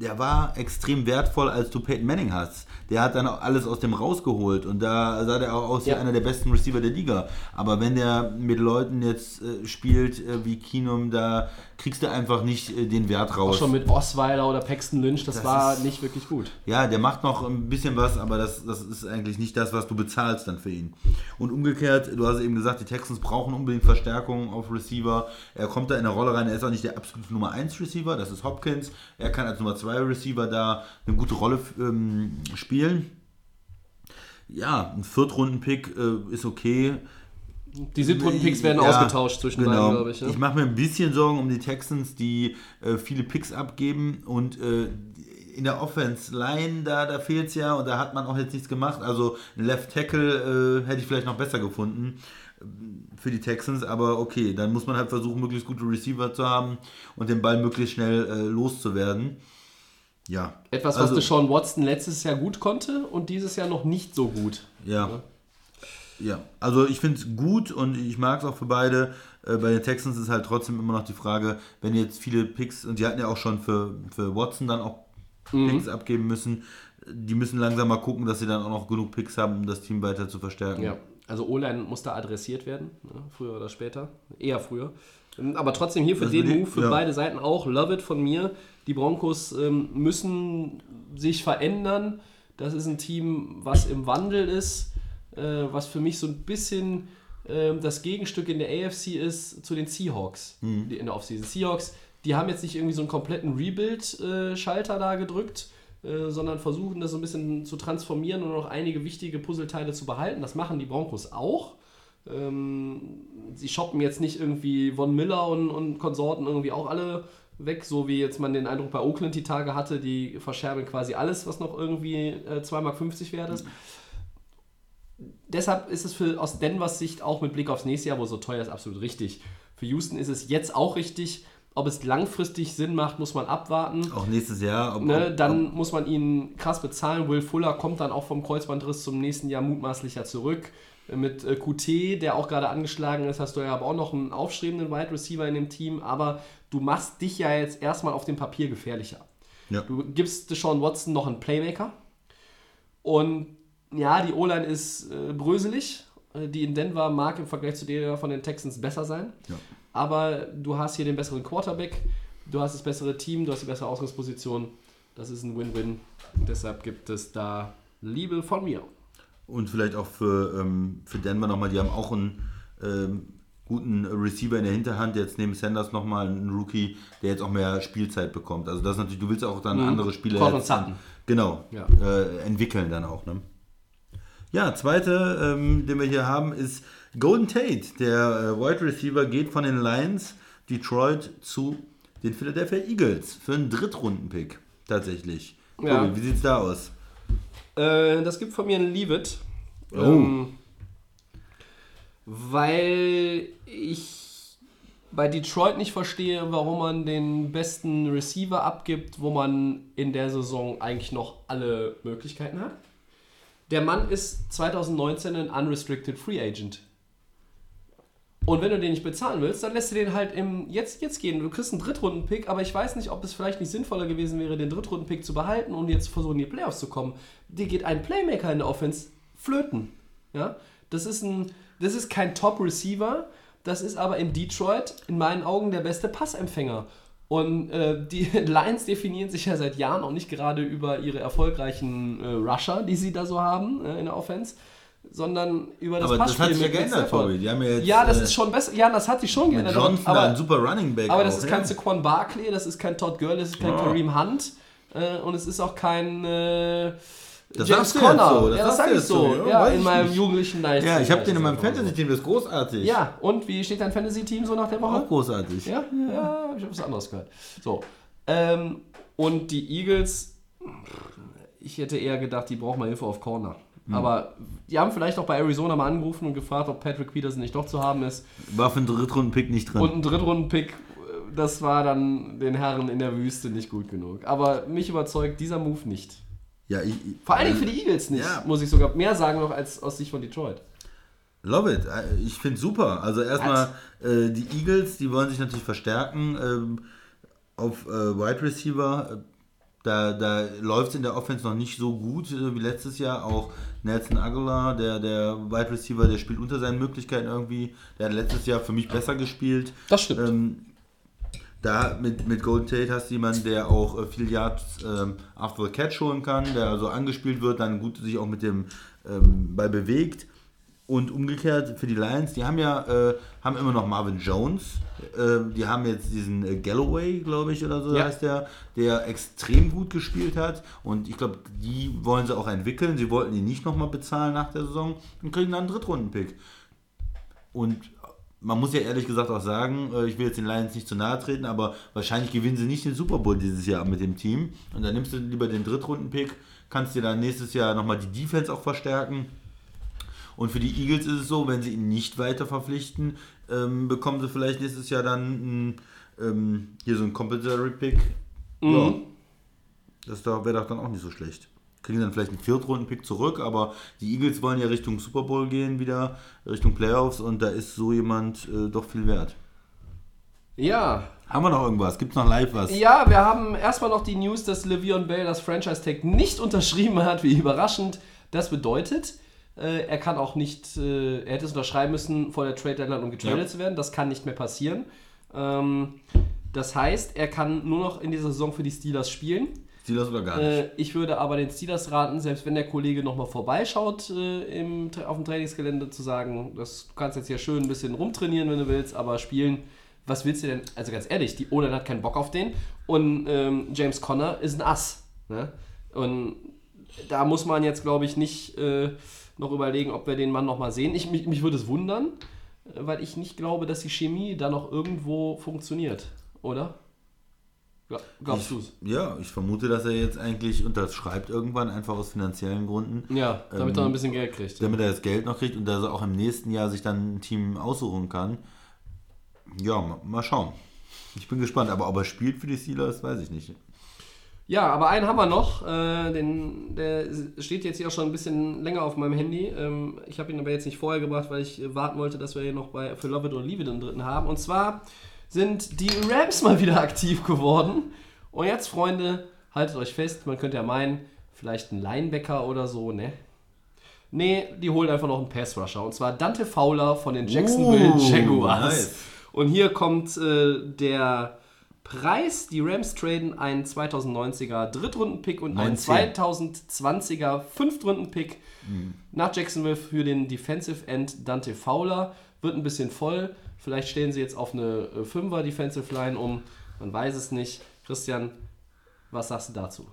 der war extrem wertvoll, als du Peyton Manning hast. Der hat dann auch alles aus dem rausgeholt und da sah der auch aus wie Ja. einer der besten Receiver der Liga. Aber wenn der mit Leuten jetzt äh, spielt äh, wie Keenum, da kriegst du einfach nicht äh, den Wert raus. Auch schon mit Osweiler oder Paxton Lynch, das, Das war ist- nicht wirklich gut. Ja, der macht noch ein bisschen was, aber das, das ist eigentlich nicht das, was du bezahlst dann für ihn. Und umgekehrt, du hast eben gesagt, die Texans brauchen unbedingt Verstärkung auf Receiver. Er kommt da in eine Rolle rein, er ist auch nicht der absolute Nummer 1 Receiver, das ist Hopkins. Er kann als Nummer 2 Receiver da eine gute Rolle ähm, spielen. Ja, ein Viertrunden-Pick äh, ist okay. Die Siebtrunden-Picks werden Ja, ausgetauscht zwischen genau. beiden, glaube ich. Ja? Ich mache mir ein bisschen Sorgen um die Texans, die äh, viele Picks abgeben und äh, in der Offense-Line, da, da fehlt es ja und da hat man auch jetzt nichts gemacht. Also ein Left Tackle äh, hätte ich vielleicht noch besser gefunden äh, für die Texans, aber okay, dann muss man halt versuchen, möglichst gute Receiver zu haben und den Ball möglichst schnell äh, loszuwerden. Ja. Etwas, was also, Deshaun Watson letztes Jahr gut konnte und dieses Jahr noch nicht so gut. Ja. Ja, also ich finde es gut und ich mag es auch für beide. Äh, bei den Texans ist halt trotzdem immer noch die Frage, wenn jetzt viele Picks, und die hatten ja auch schon für, für Watson dann auch Mhm. Picks abgeben müssen, die müssen langsam mal gucken, dass sie dann auch noch genug Picks haben, um das Team weiter zu verstärken. Ja, also O-Line muss da adressiert werden, ne, früher oder später. Eher früher. Ähm, Aber trotzdem hier für Das den Move, für ja. beide Seiten auch. Love it von mir. Die Broncos ähm, müssen sich verändern. Das ist ein Team, was im Wandel ist, was für mich so ein bisschen ähm, das Gegenstück in der AFC ist zu den Seahawks Mhm. die in der Offseason. Seahawks, die haben jetzt nicht irgendwie so einen kompletten Rebuild-Schalter da gedrückt, äh, sondern versuchen das so ein bisschen zu transformieren und noch einige wichtige Puzzleteile zu behalten. Das machen die Broncos auch. Ähm, sie shoppen jetzt nicht irgendwie Von Miller und, und Konsorten irgendwie auch alle weg, so wie jetzt man den Eindruck bei Oakland die Tage hatte, die verscherben quasi alles, was noch irgendwie äh, 2,50 Mark wert ist. Deshalb ist es für, aus Denvers Sicht auch mit Blick aufs nächste Jahr, wo so teuer ist, absolut richtig. Für Houston ist es jetzt auch richtig. Ob es langfristig Sinn macht, muss man abwarten. Auch nächstes Jahr. Ob, Ne, ob, dann muss man ihn krass bezahlen. Will Fuller kommt dann auch vom Kreuzbandriss zum nächsten Jahr mutmaßlicher zurück. Mit äh, QT, der auch gerade angeschlagen ist, hast du ja aber auch noch einen aufstrebenden Wide Receiver in dem Team. Aber du machst dich ja jetzt erstmal auf dem Papier gefährlicher. Ja. Du gibst Deshaun Watson noch einen Playmaker. Und ja, die O-Line ist äh, bröselig. Äh, Die in Denver mag im Vergleich zu der von den Texans besser sein. Ja. Aber du hast hier den besseren Quarterback, du hast das bessere Team, du hast die bessere Ausgangsposition. Das ist ein Win-Win. Deshalb gibt es da Liebe von mir. Und vielleicht auch für, ähm, für Denver nochmal, die haben auch einen ähm, guten Receiver in der Hinterhand, jetzt neben Sanders nochmal einen Rookie, der jetzt auch mehr Spielzeit bekommt. Also das natürlich, du willst auch dann Mhm. andere Spieler genau, Ja. äh, entwickeln dann auch. Ne? Ja, zweite, ähm, den wir hier haben, ist Golden Tate. Der äh, Wide Receiver geht von den Lions Detroit zu den Philadelphia Eagles für einen Drittrunden-Pick tatsächlich. Ja. Tobi, wie sieht's da aus? Äh, das gibt von mir einen Leave It. Oh. Ähm, weil ich bei Detroit nicht verstehe, warum man den besten Receiver abgibt, wo man in der Saison eigentlich noch alle Möglichkeiten hat. Der Mann ist 2019 ein Unrestricted Free Agent. Und wenn du den nicht bezahlen willst, dann lässt du den halt im jetzt, jetzt gehen. Du kriegst einen Drittrunden-Pick, aber ich weiß nicht, ob es vielleicht nicht sinnvoller gewesen wäre, den Drittrunden-Pick zu behalten und jetzt versuchen, in die Playoffs zu kommen. Dir geht ein Playmaker in der Offense flöten. Ja? Das, ist ein, das ist kein Top-Receiver, das ist aber in Detroit in meinen Augen der beste Passempfänger. Und äh, die Lions definieren sich ja seit Jahren auch nicht gerade über ihre erfolgreichen äh, Rusher, die sie da so haben äh, in der Offense, sondern über das Aber das Passspiel hat sich ja geändert. Tobi. Die haben ja jetzt, Ja, das äh, ist schon besser. Ja, das hat sich schon Mit geändert. Johnson, aber, ein super Running Back. aber das auch, ist ja. kein Saquon Barkley, das ist kein Todd Gurley, das ist kein Ja. Kareem Hunt äh, und es ist auch kein äh, Das James Conner. so, das ja, das sag ich so. so, ja, Ja, in meinem nicht. jugendlichen Night. Ja, ich habe den in meinem Fantasy-Team, das ist großartig. Ja, und wie steht dein Fantasy-Team so nach der Woche? Auch großartig. Ja, ja, hab ich hab was anderes gehört. So. Ähm, und die Eagles, ich hätte eher gedacht, die brauchen mal Hilfe auf Corner. Hm. Aber die haben vielleicht auch bei Arizona mal angerufen und gefragt, ob Patrick Peterson nicht doch zu haben ist. War für einen Drittrunden-Pick nicht drin. Und ein Drittrunden-Pick, das war dann den Herren in der Wüste nicht gut genug. Aber mich überzeugt dieser Move nicht. Ja, ich, Vor allen Dingen für die Eagles nicht, Ja. muss ich sogar mehr sagen noch als aus Sicht von Detroit. Love it. Äh, Ich finde super. Also erstmal äh, die Eagles, die wollen sich natürlich verstärken. Ähm, auf äh, Wide Receiver, äh, Da, da läuft es in der Offense noch nicht so gut äh, wie letztes Jahr. Auch Nelson Aguilar, der, der Wide Receiver, der spielt unter seinen Möglichkeiten irgendwie. Der hat letztes Jahr für mich besser gespielt. Das stimmt. Ähm, da mit, mit Golden Tate hast du jemanden, der auch äh, viel Yards ähm, after the catch holen kann, der also angespielt wird, dann gut sich auch mit dem ähm, Ball bewegt. Und umgekehrt für die Lions, die haben ja äh, haben immer noch Marvin Jones. Äh, die haben jetzt diesen äh, Galloway, glaube ich, oder so Ja. heißt der, der extrem gut gespielt hat. Und ich glaube, die wollen sie auch entwickeln. Sie wollten ihn nicht nochmal bezahlen nach der Saison und kriegen dann einen Drittrunden-Pick. Und man muss ja ehrlich gesagt auch sagen, äh, ich will jetzt den Lions nicht zu nahe treten, aber wahrscheinlich gewinnen sie nicht den Super Bowl dieses Jahr mit dem Team. Und dann nimmst du lieber den Drittrunden-Pick, kannst dir dann nächstes Jahr nochmal die Defense auch verstärken. Und für die Eagles ist es so, wenn sie ihn nicht weiter verpflichten, ähm, bekommen sie vielleicht nächstes Jahr dann ähm, hier so ein Compensatory Pick. Ja. Das da- wäre doch dann auch nicht so schlecht. Kriegen dann vielleicht einen Viertrunden-Pick zurück, aber die Eagles wollen ja Richtung Super Bowl gehen wieder, Richtung Playoffs und da ist so jemand äh, doch viel wert. Ja, Haben wir noch irgendwas? Gibt es noch live was? Ja, wir haben erstmal noch die News, dass Le'Veon Bell das Franchise-Tag nicht unterschrieben hat. Wie überraschend. Das bedeutet, äh, er kann auch nicht, äh, er hätte es unterschreiben müssen vor der Trade-Deadline, um getradet Ja. zu werden. Das kann nicht mehr passieren. Ähm, das heißt, er kann nur noch in dieser Saison für die Steelers spielen. Steelers oder gar nicht? Äh, ich würde aber den Steelers raten, selbst wenn der Kollege nochmal vorbeischaut äh, im, auf dem Trainingsgelände, zu sagen, das, du kannst jetzt hier schön ein bisschen rumtrainieren, wenn du willst, aber spielen, was willst du denn? Also ganz ehrlich, die Olan hat keinen Bock auf den und ähm, James Conner ist ein Ass. Ne? Und da muss man jetzt, glaube ich, nicht äh, noch überlegen, ob wir den Mann nochmal sehen. Ich, mich, mich würde es wundern, äh, weil ich nicht glaube, dass die Chemie da noch irgendwo funktioniert, oder? Ja, glaubst du es? Ja, ich vermute, dass er jetzt eigentlich unterschreibt irgendwann, einfach aus finanziellen Gründen. Ja, damit Ähm, er ein bisschen Geld kriegt. damit er das Geld noch kriegt und dass er auch im nächsten Jahr sich dann ein Team aussuchen kann. Ja, ma- mal schauen. Ich bin gespannt, aber ob er spielt für die Steelers, weiß ich nicht. Ja, aber einen haben wir noch. Äh, den, der steht jetzt hier auch schon ein bisschen länger auf meinem Handy. Ähm, ich habe ihn aber jetzt nicht vorher gebracht, weil ich warten wollte, dass wir hier noch bei für Love It or Leave It den dritten haben. Und zwar sind die Rams mal wieder aktiv geworden. Und jetzt, Freunde, haltet euch fest, man könnte ja meinen, vielleicht ein Linebacker oder so, ne? Nee, die holen einfach noch einen Pass-Rusher. Und zwar Dante Fowler von den Jacksonville Uh, Jaguars. nice. Und hier kommt äh, der Preis. Die Rams traden einen 2090er Drittrunden-Pick und einen 19. 2020er Fünftrunden-Pick nach Jacksonville für den Defensive End Dante Fowler. Wird ein bisschen voll. Vielleicht stellen sie jetzt auf eine äh, Fünfer Defensive Line um. Man weiß es nicht. Christian, was sagst du dazu?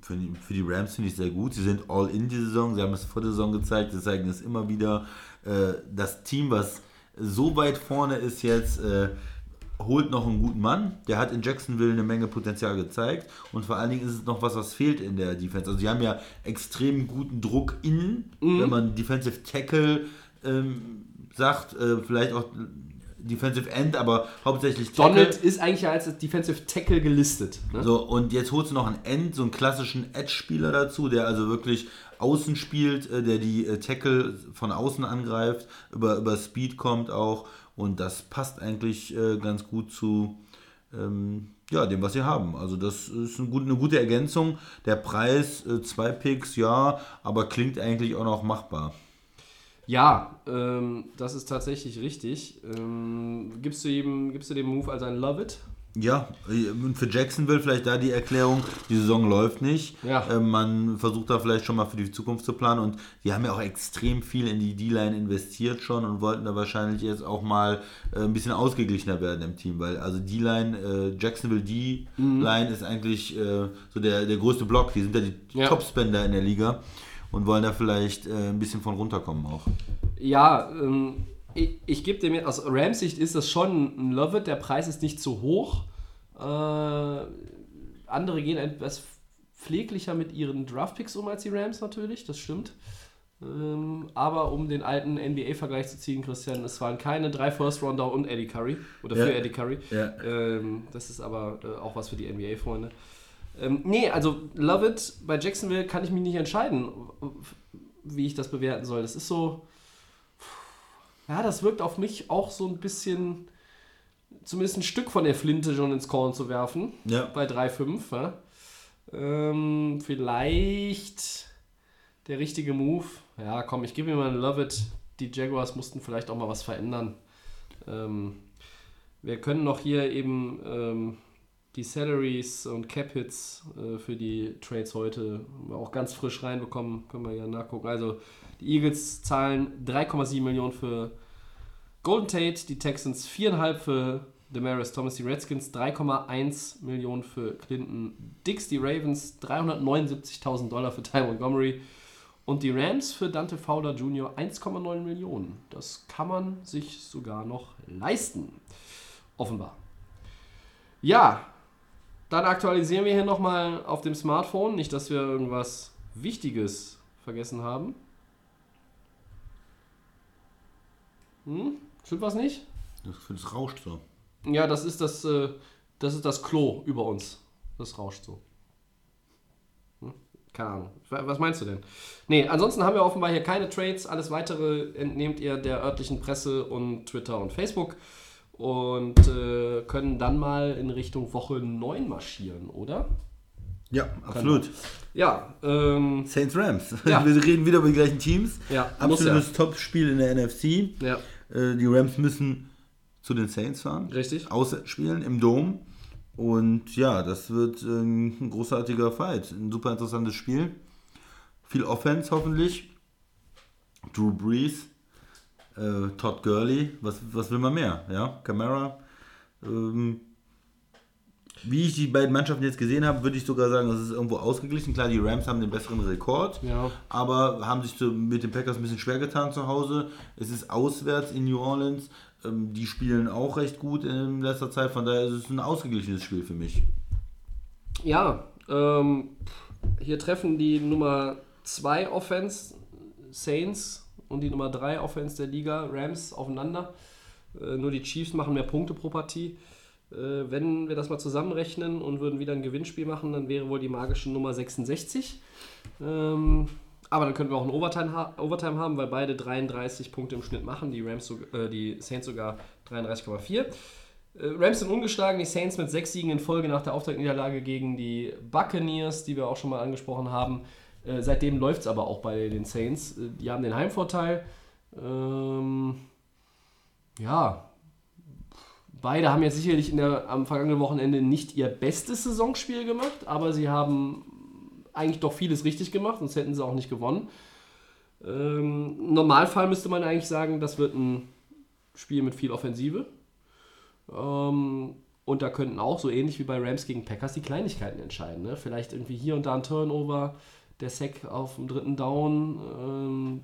Für die, für die Rams finde ich sehr gut. Sie sind all in die Saison. Sie haben es vor der Saison gezeigt. Sie zeigen es immer wieder. Äh, das Team, was so weit vorne ist jetzt, äh, holt noch einen guten Mann. Der hat in Jacksonville eine Menge Potenzial gezeigt. Und vor allen Dingen ist es noch was, was fehlt in der Defense. Also sie haben ja extrem guten Druck innen. Wenn man Defensive Tackle ähm, sagt, äh, vielleicht auch Defensive End, aber hauptsächlich Tackle. Donald ist eigentlich als Defensive Tackle gelistet. Ne? So, und jetzt holst du noch einen End, so einen klassischen Edge-Spieler dazu, der also wirklich außen spielt, äh, der die äh, Tackle von außen angreift, über, über Speed kommt auch. Und das passt eigentlich äh, ganz gut zu ähm, ja, dem, was sie haben. Also das ist eine gute, eine gute Ergänzung. Der Preis, zwei Picks, ja, aber klingt eigentlich auch noch machbar. Ja, ähm, das ist tatsächlich richtig. Ähm, gibst, du ihm, gibst du dem Move als ein Love It? Ja, und für Jacksonville vielleicht da die Erklärung, die Saison läuft nicht. Ja. Äh, Man versucht da vielleicht schon mal für die Zukunft zu planen und die haben ja auch extrem viel in die D-Line investiert schon und wollten da wahrscheinlich jetzt auch mal äh, ein bisschen ausgeglichener werden im Team, weil also D-Line, äh, Jacksonville D-Line ist eigentlich äh, so der, der größte Block, die sind ja die Ja. Topspender in der Liga und wollen da vielleicht äh, ein bisschen von runterkommen auch. Ja, ähm, ich, ich gebe dem jetzt, aus Rams Sicht ist das schon ein Love It. Der Preis ist nicht zu hoch. Äh, andere gehen etwas pfleglicher mit ihren Draftpicks um als die Rams natürlich, das stimmt. Ähm, aber um den alten NBA-Vergleich zu ziehen, Christian, es waren keine drei First-Rounder und Eddie Curry. Oder für Ja. Eddie Curry. Ja. Ähm, das ist aber äh, auch was für die NBA-Freunde. Ähm, nee, also Love It bei Jacksonville kann ich mich nicht entscheiden, wie ich das bewerten soll. Das ist so. Ja, das wirkt auf mich auch so ein bisschen, zumindest ein Stück von der Flinte schon ins Korn zu werfen. Ja. Bei 3,5. Ja? Ähm, vielleicht der richtige Move. Ja, komm, ich gebe mir mal einen Love It. Die Jaguars mussten vielleicht auch mal was verändern. Ähm, wir können noch hier eben ähm, die Salaries und Cap-Hits äh, für die Trades heute auch ganz frisch reinbekommen. Können wir ja nachgucken. Also die Eagles zahlen 3,7 Millionen für Golden Tate, die Texans 4,5 für Demaris Thomas, die Redskins 3,1 Millionen für Clinton Dix, die Ravens 379.000 Dollar für Ty Montgomery und die Rams für Dante Fowler Jr. 1,9 Millionen. Das kann man sich sogar noch leisten. Offenbar. Ja, dann aktualisieren wir hier nochmal auf dem Smartphone. Nicht, dass wir irgendwas Wichtiges vergessen haben. Hm? Stimmt was nicht? Das, das rauscht so. Ja, das ist das, äh, das ist das Klo über uns. Das rauscht so. Hm? Keine Ahnung. Was meinst du denn? Nee, ansonsten haben wir offenbar hier keine Trades. Alles weitere entnehmt ihr der örtlichen Presse und Twitter und Facebook. Und äh, können dann mal in Richtung Woche 9 marschieren, oder? Ja, absolut. Ja, ähm, Saints Rams. Ja. Wir reden wieder über die gleichen Teams. Ja, Absolutes Top-Spiel in der NFC. ja, Äh, die Rams müssen zu den Saints fahren. richtig. Ausspielen im Dom. Und ja, das wird äh, ein großartiger Fight. Ein super interessantes Spiel. Viel Offense hoffentlich. Drew Brees, äh, Todd Gurley. Was, was will man mehr? Ja, Camara. Ähm, wie ich die beiden Mannschaften jetzt gesehen habe, würde ich sogar sagen, das ist irgendwo ausgeglichen. Klar, die Rams haben den besseren Rekord, Ja. aber haben sich so mit den Packers ein bisschen schwer getan zu Hause. Es ist auswärts in New Orleans. Ähm, die spielen auch recht gut in letzter Zeit, von daher ist es ein ausgeglichenes Spiel für mich. Ja, ähm, hier treffen die Nummer 2 Offense Saints und die Nummer 3 Offense der Liga Rams aufeinander. Äh, nur die Chiefs machen mehr Punkte pro Partie. Äh, wenn wir das mal zusammenrechnen und würden wieder ein Gewinnspiel machen, dann wäre wohl die magische Nummer 66. Ähm, aber dann könnten wir auch ein Overtime, ha Overtime haben, weil beide 33 Punkte im Schnitt machen. Die, Rams so, äh, die Saints sogar 33,4. Äh, Rams sind ungeschlagen, die Saints mit sechs Siegen in Folge nach der Auftaktniederlage gegen die Buccaneers, die wir auch schon mal angesprochen haben. Äh, seitdem läuft es aber auch bei den Saints. Äh, die haben den Heimvorteil. Ähm, ja, beide haben jetzt sicherlich in der, am vergangenen Wochenende nicht ihr bestes Saisonspiel gemacht, aber sie haben eigentlich doch vieles richtig gemacht, sonst hätten sie auch nicht gewonnen. Ähm, Im Normalfall müsste man eigentlich sagen, das wird ein Spiel mit viel Offensive. Ähm, und da könnten auch, so ähnlich wie bei Rams gegen Packers, die Kleinigkeiten entscheiden. Ne? Vielleicht irgendwie hier und da ein Turnover, der Sack auf dem dritten Down. Ähm,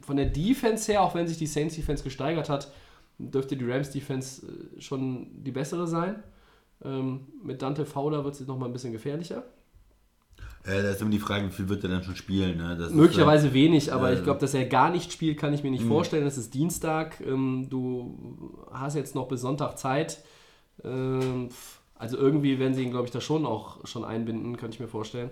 von der Defense her, auch wenn sich die Saints Defense gesteigert hat, dürfte die Rams Defense äh, schon die bessere sein. Ähm, mit Dante Fowler wird es jetzt nochmal ein bisschen gefährlicher. Äh, da ist immer die Frage, wie viel wird er denn schon spielen? Ne? Das ist, Möglicherweise wenig, aber äh, ich glaube, dass er gar nicht spielt, kann ich mir nicht vorstellen. Es ist Dienstag, ähm, du hast jetzt noch bis Sonntag Zeit. Ähm, also irgendwie werden sie ihn, glaube ich, da schon auch schon einbinden, könnte ich mir vorstellen.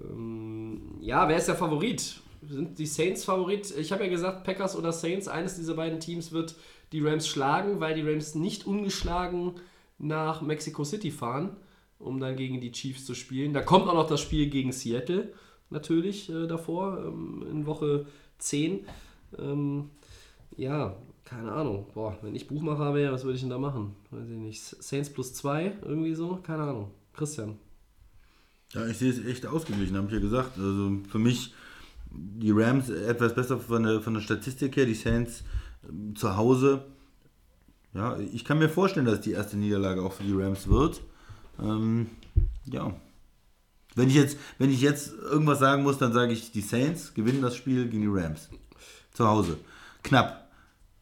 Ähm, ja, wer ist der Favorit? Sind die Saints Favorit? Ich habe ja gesagt, Packers oder Saints, eines dieser beiden Teams wird die Rams schlagen, weil die Rams nicht ungeschlagen nach Mexico City fahren, um dann gegen die Chiefs zu spielen. Da kommt auch noch das Spiel gegen Seattle natürlich äh, davor, ähm, in Woche 10. Ähm, ja, keine Ahnung. Boah, wenn ich Buchmacher wäre, was würde ich denn da machen? Weiß ich nicht. Saints plus 2, irgendwie so? Keine Ahnung. Christian. Ja, ich sehe es echt ausgeglichen, habe ich ja gesagt. Also für mich die Rams etwas besser von der, von der Statistik her, die Saints ähm, zu Hause. Ja, ich kann mir vorstellen, dass die erste Niederlage auch für die Rams wird. Ähm, ja. Wenn ich, jetzt, wenn ich jetzt irgendwas sagen muss, dann sage ich, die Saints gewinnen das Spiel gegen die Rams. Zu Hause. Knapp.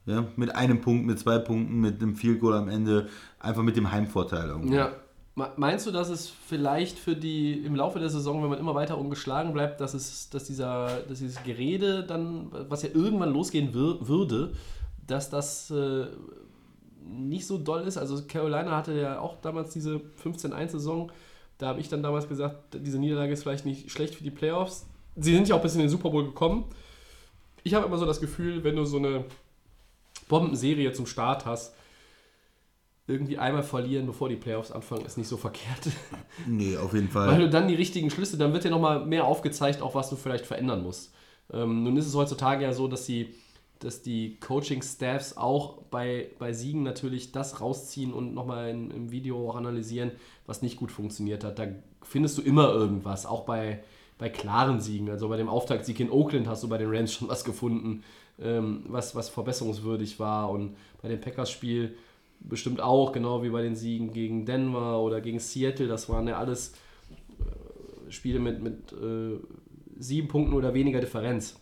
Ja, mit einem Punkt, mit zwei Punkten, mit einem Field Goal am Ende. Einfach mit dem Heimvorteil irgendwie. Ja. Me- Meinst du, dass es vielleicht für die im Laufe der Saison, wenn man immer weiter ungeschlagen bleibt, dass es, dass dieser, dass dieses Gerede dann, was ja irgendwann losgehen wir, würde, dass das äh, nicht so doll ist? Also Carolina hatte ja auch damals diese 15-1-Saison. Da habe ich dann damals gesagt, diese Niederlage ist vielleicht nicht schlecht für die Playoffs. Sie sind ja auch bis in den Super Bowl gekommen. Ich habe immer so das Gefühl, wenn du so eine Bombenserie zum Start hast, irgendwie einmal verlieren, bevor die Playoffs anfangen, ist nicht so verkehrt. Nee, auf jeden Weil Fall. du dann die richtigen Schlüsse, dann wird dir nochmal mehr aufgezeigt, auch was du vielleicht verändern musst. Ähm, nun ist es heutzutage ja so, dass die, dass die Coaching-Staffs auch bei, bei Siegen natürlich das rausziehen und nochmal im Video auch analysieren, was nicht gut funktioniert hat. Da findest du immer irgendwas, auch bei, bei klaren Siegen. Also bei dem Auftaktsieg in Oakland hast du bei den Rams schon was gefunden, ähm, was, was verbesserungswürdig war. Und bei dem Packers-Spiel bestimmt auch, genau wie bei den Siegen gegen Denver oder gegen Seattle. Das waren ja alles äh, Spiele mit, mit äh, sieben Punkten oder weniger Differenz.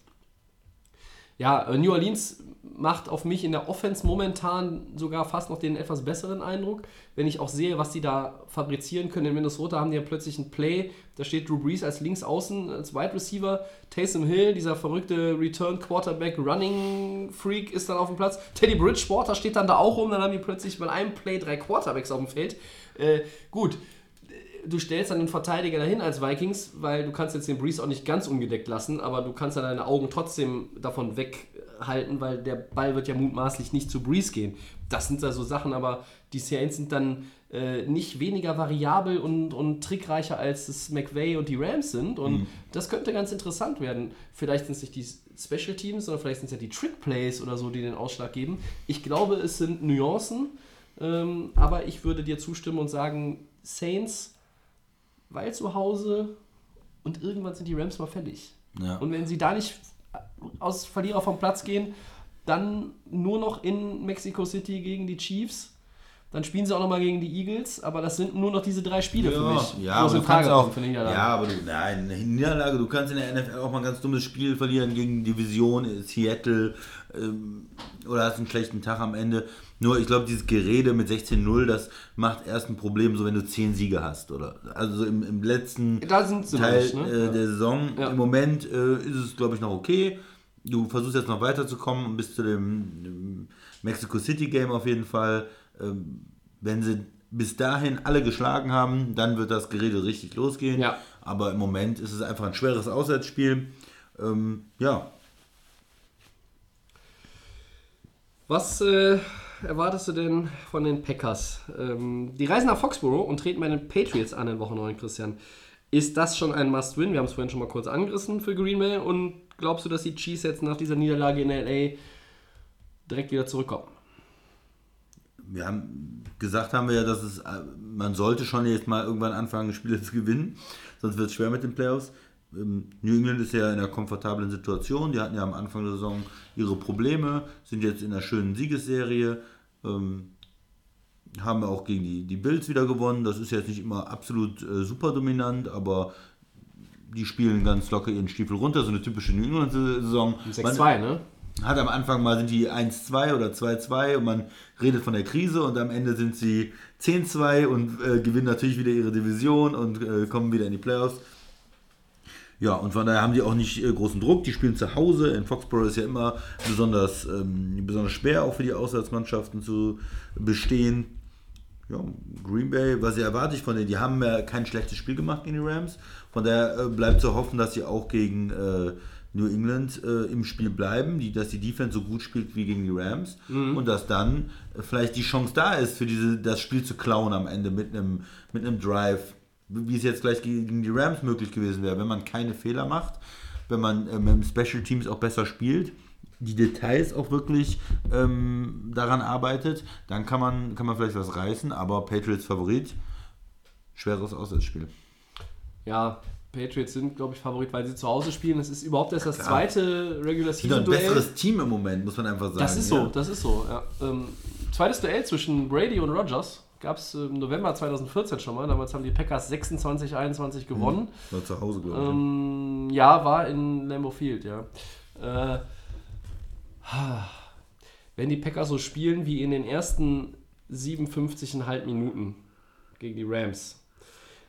Ja, äh, New Orleans macht auf mich in der Offense momentan sogar fast noch den etwas besseren Eindruck. Wenn ich auch sehe, was die da fabrizieren können. In Minnesota haben die ja plötzlich ein Play, da steht Drew Brees als Linksaußen, als Wide Receiver. Taysom Hill, dieser verrückte Return Quarterback, Running Freak ist dann auf dem Platz. Teddy Bridgewater steht dann da auch rum. Dann haben die plötzlich bei einem Play drei Quarterbacks auf dem Feld. Äh, gut, du stellst dann den Verteidiger dahin als Vikings, weil du kannst jetzt den Breeze auch nicht ganz ungedeckt lassen, aber du kannst dann deine Augen trotzdem davon weghalten, weil der Ball wird ja mutmaßlich nicht zu Breeze gehen. Das sind da so Sachen, aber die Saints sind dann äh, nicht weniger variabel und, und trickreicher als es McVay und die Rams sind und das könnte ganz interessant werden. Vielleicht sind es nicht die Special Teams, sondern vielleicht sind es ja die Trick Plays oder so, die den Ausschlag geben. Ich glaube, es sind Nuancen, ähm, aber ich würde dir zustimmen und sagen, Saints weil zu Hause und irgendwann sind die Rams mal fällig. Ja. Und wenn sie da nicht aus Verlierer vom Platz gehen, dann nur noch in Mexico City gegen die Chiefs. Dann spielen sie auch nochmal gegen die Eagles, aber das sind nur noch diese drei Spiele für mich. ja, aber du Frage kannst auch, für Niederlage. ja, aber du, nein, Niederlage, du kannst in der NFL auch mal ein ganz dummes Spiel verlieren gegen Division, äh, Seattle ähm, oder hast einen schlechten Tag am Ende. Nur, ich glaube, dieses Gerede mit 16-0, das macht erst ein Problem, so wenn du 10 Siege hast. Oder also so im, im letzten Teil nicht, ne? äh, Ja. der Saison. Ja. Im Moment äh, ist es, glaube ich, noch okay. Du versuchst jetzt noch weiterzukommen und bis zu dem, dem Mexico City Game auf jeden Fall. Ähm, wenn sie bis dahin alle geschlagen haben, dann wird das Gerede richtig losgehen. Ja. Aber im Moment ist es einfach ein schweres Auswärtsspiel. Ähm, ja, Was äh, erwartest du denn von den Packers? Ähm, die reisen nach Foxborough und treten bei den Patriots an in Woche 9, Christian. Ist das schon ein Must-Win? Wir haben es vorhin schon mal kurz angerissen für Green Bay. Und glaubst du, dass die Chiefs jetzt nach dieser Niederlage in L.A. direkt wieder zurückkommen? wir haben gesagt haben wir ja, dass es, äh, man sollte schon jetzt mal irgendwann anfangen, Spiele zu gewinnen, sonst wird es schwer mit den Playoffs. Ähm, New England ist ja in einer komfortablen Situation, die hatten ja am Anfang der Saison ihre Probleme, sind jetzt in einer schönen Siegesserie, ähm, haben auch gegen die, die Bills wieder gewonnen, das ist jetzt nicht immer absolut äh, super dominant, aber die spielen ganz locker ihren Stiefel runter, so eine typische New England-Saison. 6-2, ne? hat am Anfang mal sind die 1-2 oder 2-2 und man redet von der Krise und am Ende sind sie 10-2 und äh, gewinnen natürlich wieder ihre Division und äh, kommen wieder in die Playoffs. Ja, und von daher haben die auch nicht äh, großen Druck. Die spielen zu Hause. In Foxborough ist ja immer besonders, ähm, besonders schwer, auch für die Auswärtsmannschaften zu bestehen. Ja, Green Bay, was erwarte ich von denen? Die haben ja kein schlechtes Spiel gemacht gegen die Rams. Von daher äh, bleibt zu hoffen, dass sie auch gegen äh, New England äh, im Spiel bleiben, die, dass die Defense so gut spielt wie gegen die Rams und dass dann äh, vielleicht die Chance da ist, für diese, das Spiel zu klauen am Ende mit einem, mit einem Drive, wie es jetzt gleich gegen die Rams möglich gewesen wäre, wenn man keine Fehler macht, wenn man mit dem Special Teams auch besser spielt, die Details auch wirklich ähm, daran arbeitet, dann kann man, kann man vielleicht was reißen, aber Patriots Favorit, schweres Auswärtsspiel. Ja, Patriots sind, glaube ich, Favorit, weil sie zu Hause spielen. Es ist überhaupt erst das Klar. zweite Regular Season ein Duell. besseres Team im Moment, muss man einfach sagen. Das ist so, ja. das ist so. Ja. Ähm, zweites Duell zwischen Brady und Rogers gab es im November 2014 schon mal. Damals haben die Packers 26-21 gewonnen. War zu Hause, glaube ich. Ähm, ja, war in Lambeau Field, ja. Äh, wenn die Packers so spielen wie in den ersten 57,5 Minuten gegen die Rams,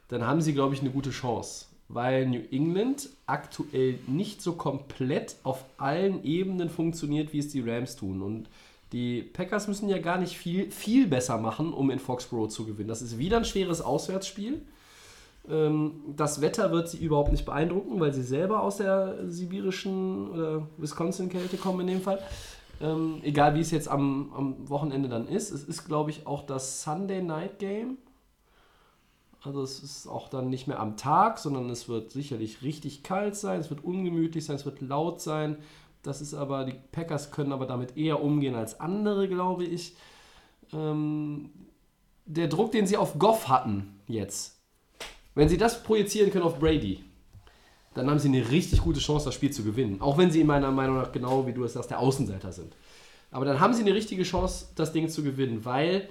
dann haben sie, glaube ich, eine gute Chance. Weil New England aktuell nicht so komplett auf allen Ebenen funktioniert, wie es die Rams tun. Und die Packers müssen ja gar nicht viel, viel besser machen, um in Foxborough zu gewinnen. Das ist wieder ein schweres Auswärtsspiel. Ähm, das Wetter wird sie überhaupt nicht beeindrucken, weil sie selber aus der sibirischen oder Wisconsin-Kälte kommen in dem Fall. Ähm, egal wie es jetzt am, am Wochenende dann ist. Es ist, glaube ich, auch das Sunday Night Game. Also es ist auch dann nicht mehr am Tag, sondern es wird sicherlich richtig kalt sein, es wird ungemütlich sein, es wird laut sein. Das ist aber, die Packers können aber damit eher umgehen als andere, glaube ich. Ähm, der Druck, den sie auf Goff hatten jetzt, wenn sie das projizieren können auf Brady, dann haben sie eine richtig gute Chance, das Spiel zu gewinnen. Auch wenn sie in meiner Meinung nach genau, wie du es sagst, der Außenseiter sind. Aber dann haben sie eine richtige Chance, das Ding zu gewinnen, weil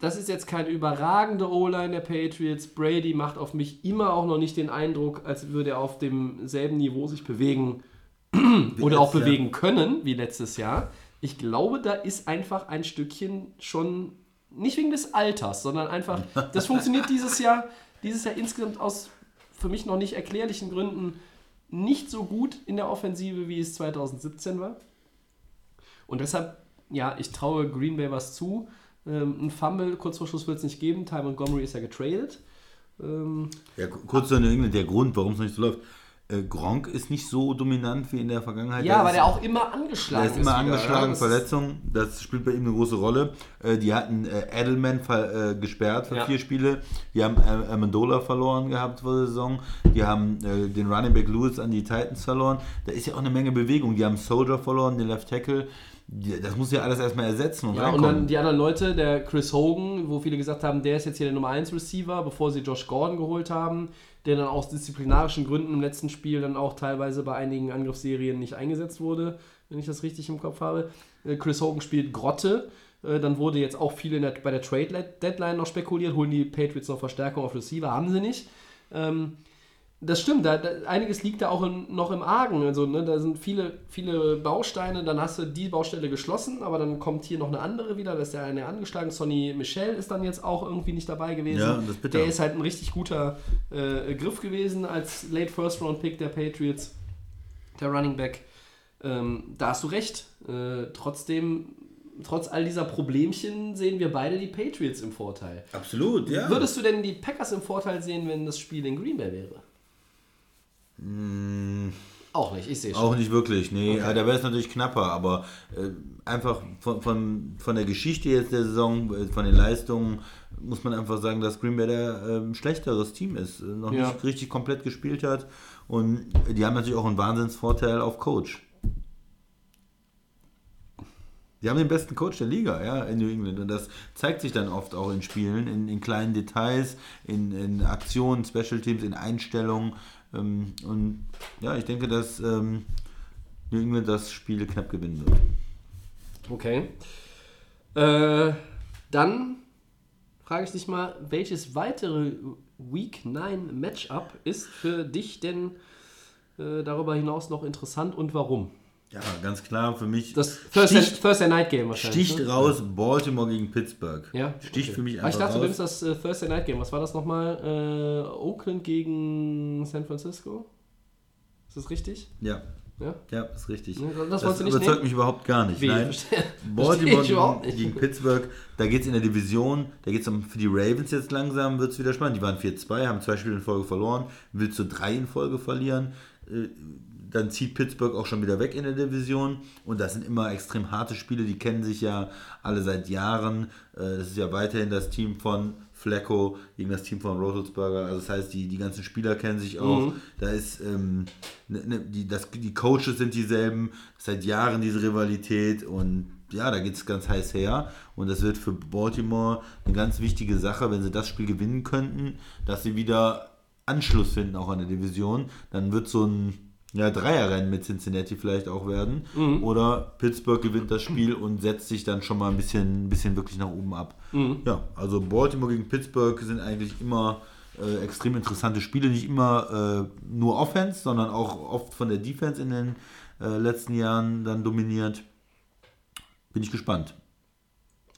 das ist jetzt keine überragende O-Line der Patriots. Brady macht auf mich immer auch noch nicht den Eindruck, als würde er auf demselben Niveau sich bewegen oder auch bewegen können wie letztes Jahr. Ich glaube, da ist einfach ein Stückchen schon, nicht wegen des Alters, sondern einfach, das funktioniert dieses Jahr, dieses Jahr insgesamt aus für mich noch nicht erklärlichen Gründen nicht so gut in der Offensive, wie es 2017 war. Und deshalb, ja, ich traue Green Bay was zu. Ähm, ein Fumble kurz vor Schluss wird es nicht geben. Ty Montgomery ist ja getradet. Ähm, Ja, ku- kurz zu New England, der Grund, warum es nicht so läuft. Äh, Gronk ist nicht so dominant wie in der Vergangenheit. ja, Der weil ist- der auch immer angeschlagen Der ist immer wieder, angeschlagen, ja. Das ist- Verletzung, das spielt bei ihm eine große Rolle. Äh, die hatten äh, Edelman ver, äh, gesperrt für Ja. vier Spiele. Die haben äh, Amendola verloren gehabt vor der Saison. Die haben äh, den Running Back Lewis an die Titans verloren. Da ist ja auch eine Menge Bewegung. Die haben Soldier verloren, den Left Tackle. Das muss ja alles erstmal ersetzen und Ja, und dann die anderen Leute, der Chris Hogan, wo viele gesagt haben, der ist jetzt hier der Nummer 1 Receiver, bevor sie Josh Gordon geholt haben, der dann aus disziplinarischen Gründen im letzten Spiel dann auch teilweise bei einigen Angriffsserien nicht eingesetzt wurde, wenn ich das richtig im Kopf habe. Äh, Chris Hogan spielt Grotte. Äh, Dann wurde jetzt auch viel der, bei der Trade Deadline noch spekuliert, holen die Patriots noch Verstärkung auf Receiver, haben sie nicht. Ähm, das stimmt, da, da, einiges liegt da auch in, noch im Argen. Also, ne, da sind viele, viele Bausteine, dann hast du die Baustelle geschlossen, aber dann kommt hier noch eine andere wieder, da ist der eine angeschlagen. Sonny Michel ist dann jetzt auch irgendwie nicht dabei gewesen. Ja, das ist bitter. der ist halt ein richtig guter äh, Griff gewesen als Late First Round Pick der Patriots, der Running Back. Ähm, da hast du recht. Äh, trotzdem, trotz all dieser Problemchen sehen wir beide die Patriots im Vorteil. Absolut, ja. Würdest du denn die Packers im Vorteil sehen, wenn das Spiel in Green Bay wäre? Auch nicht, ich sehe schon. Auch nicht wirklich, nee. Okay. Da wäre es natürlich knapper, aber äh, einfach von, von, von der Geschichte jetzt der Saison, äh, von den Leistungen, muss man einfach sagen, dass Green Bay der ähm, schlechteres Team ist, äh, noch Ja. nicht richtig komplett gespielt hat. Und die haben natürlich auch einen Wahnsinnsvorteil auf Coach. Die haben den besten Coach der Liga, ja, in New England. Und das zeigt sich dann oft auch in Spielen, in, in kleinen Details, in, in Aktionen, Special Teams, in Einstellungen. Ähm, und ja, ich denke, dass ähm, New England das Spiel knapp gewinnen wird. Okay. Äh, dann frage ich dich mal, welches weitere Week 9 Matchup ist für dich denn äh, darüber hinaus noch interessant und warum? Ja, ganz klar für mich. Das Thursday, sticht, Thursday Night Game wahrscheinlich. sticht ne? raus Baltimore gegen Pittsburgh. Ja, Sticht okay. für mich Aber einfach ich dachte, du nimmst das äh, Thursday Night Game. Was war das nochmal? Äh, Oakland gegen San Francisco? Ist das richtig? Ja, Ja. ja, ist richtig. Das nicht überzeugt nehmen? mich überhaupt gar nicht. Wie? Nein. Verstehe- Baltimore verstehe gegen, gegen Pittsburgh, da geht es in der Division, da geht es für die Ravens jetzt langsam, wird es wieder spannend. Die waren 4-2, haben zwei Spiele in Folge verloren, willst du drei in Folge verlieren, äh, dann zieht Pittsburgh auch schon wieder weg in der Division und das sind immer extrem harte Spiele, die kennen sich ja alle seit Jahren. Äh, Das ist ja weiterhin das Team von Flacco gegen das Team von Roethlisberger. Also das heißt, die, die ganzen Spieler kennen sich auch. Da ist ähm, ne, ne, die, das, die Coaches sind dieselben, seit Jahren diese Rivalität und ja, da geht es ganz heiß her. Und das wird für Baltimore eine ganz wichtige Sache, wenn sie das Spiel gewinnen könnten, dass sie wieder Anschluss finden auch an der Division. Dann wird so ein ja, Dreierrennen mit Cincinnati vielleicht auch werden. Oder Pittsburgh gewinnt das Spiel und setzt sich dann schon mal ein bisschen, ein bisschen wirklich nach oben ab. Ja, also Baltimore gegen Pittsburgh sind eigentlich immer äh, extrem interessante Spiele. Nicht immer äh, nur Offense, sondern auch oft von der Defense in den äh, letzten Jahren dann dominiert. Bin ich gespannt.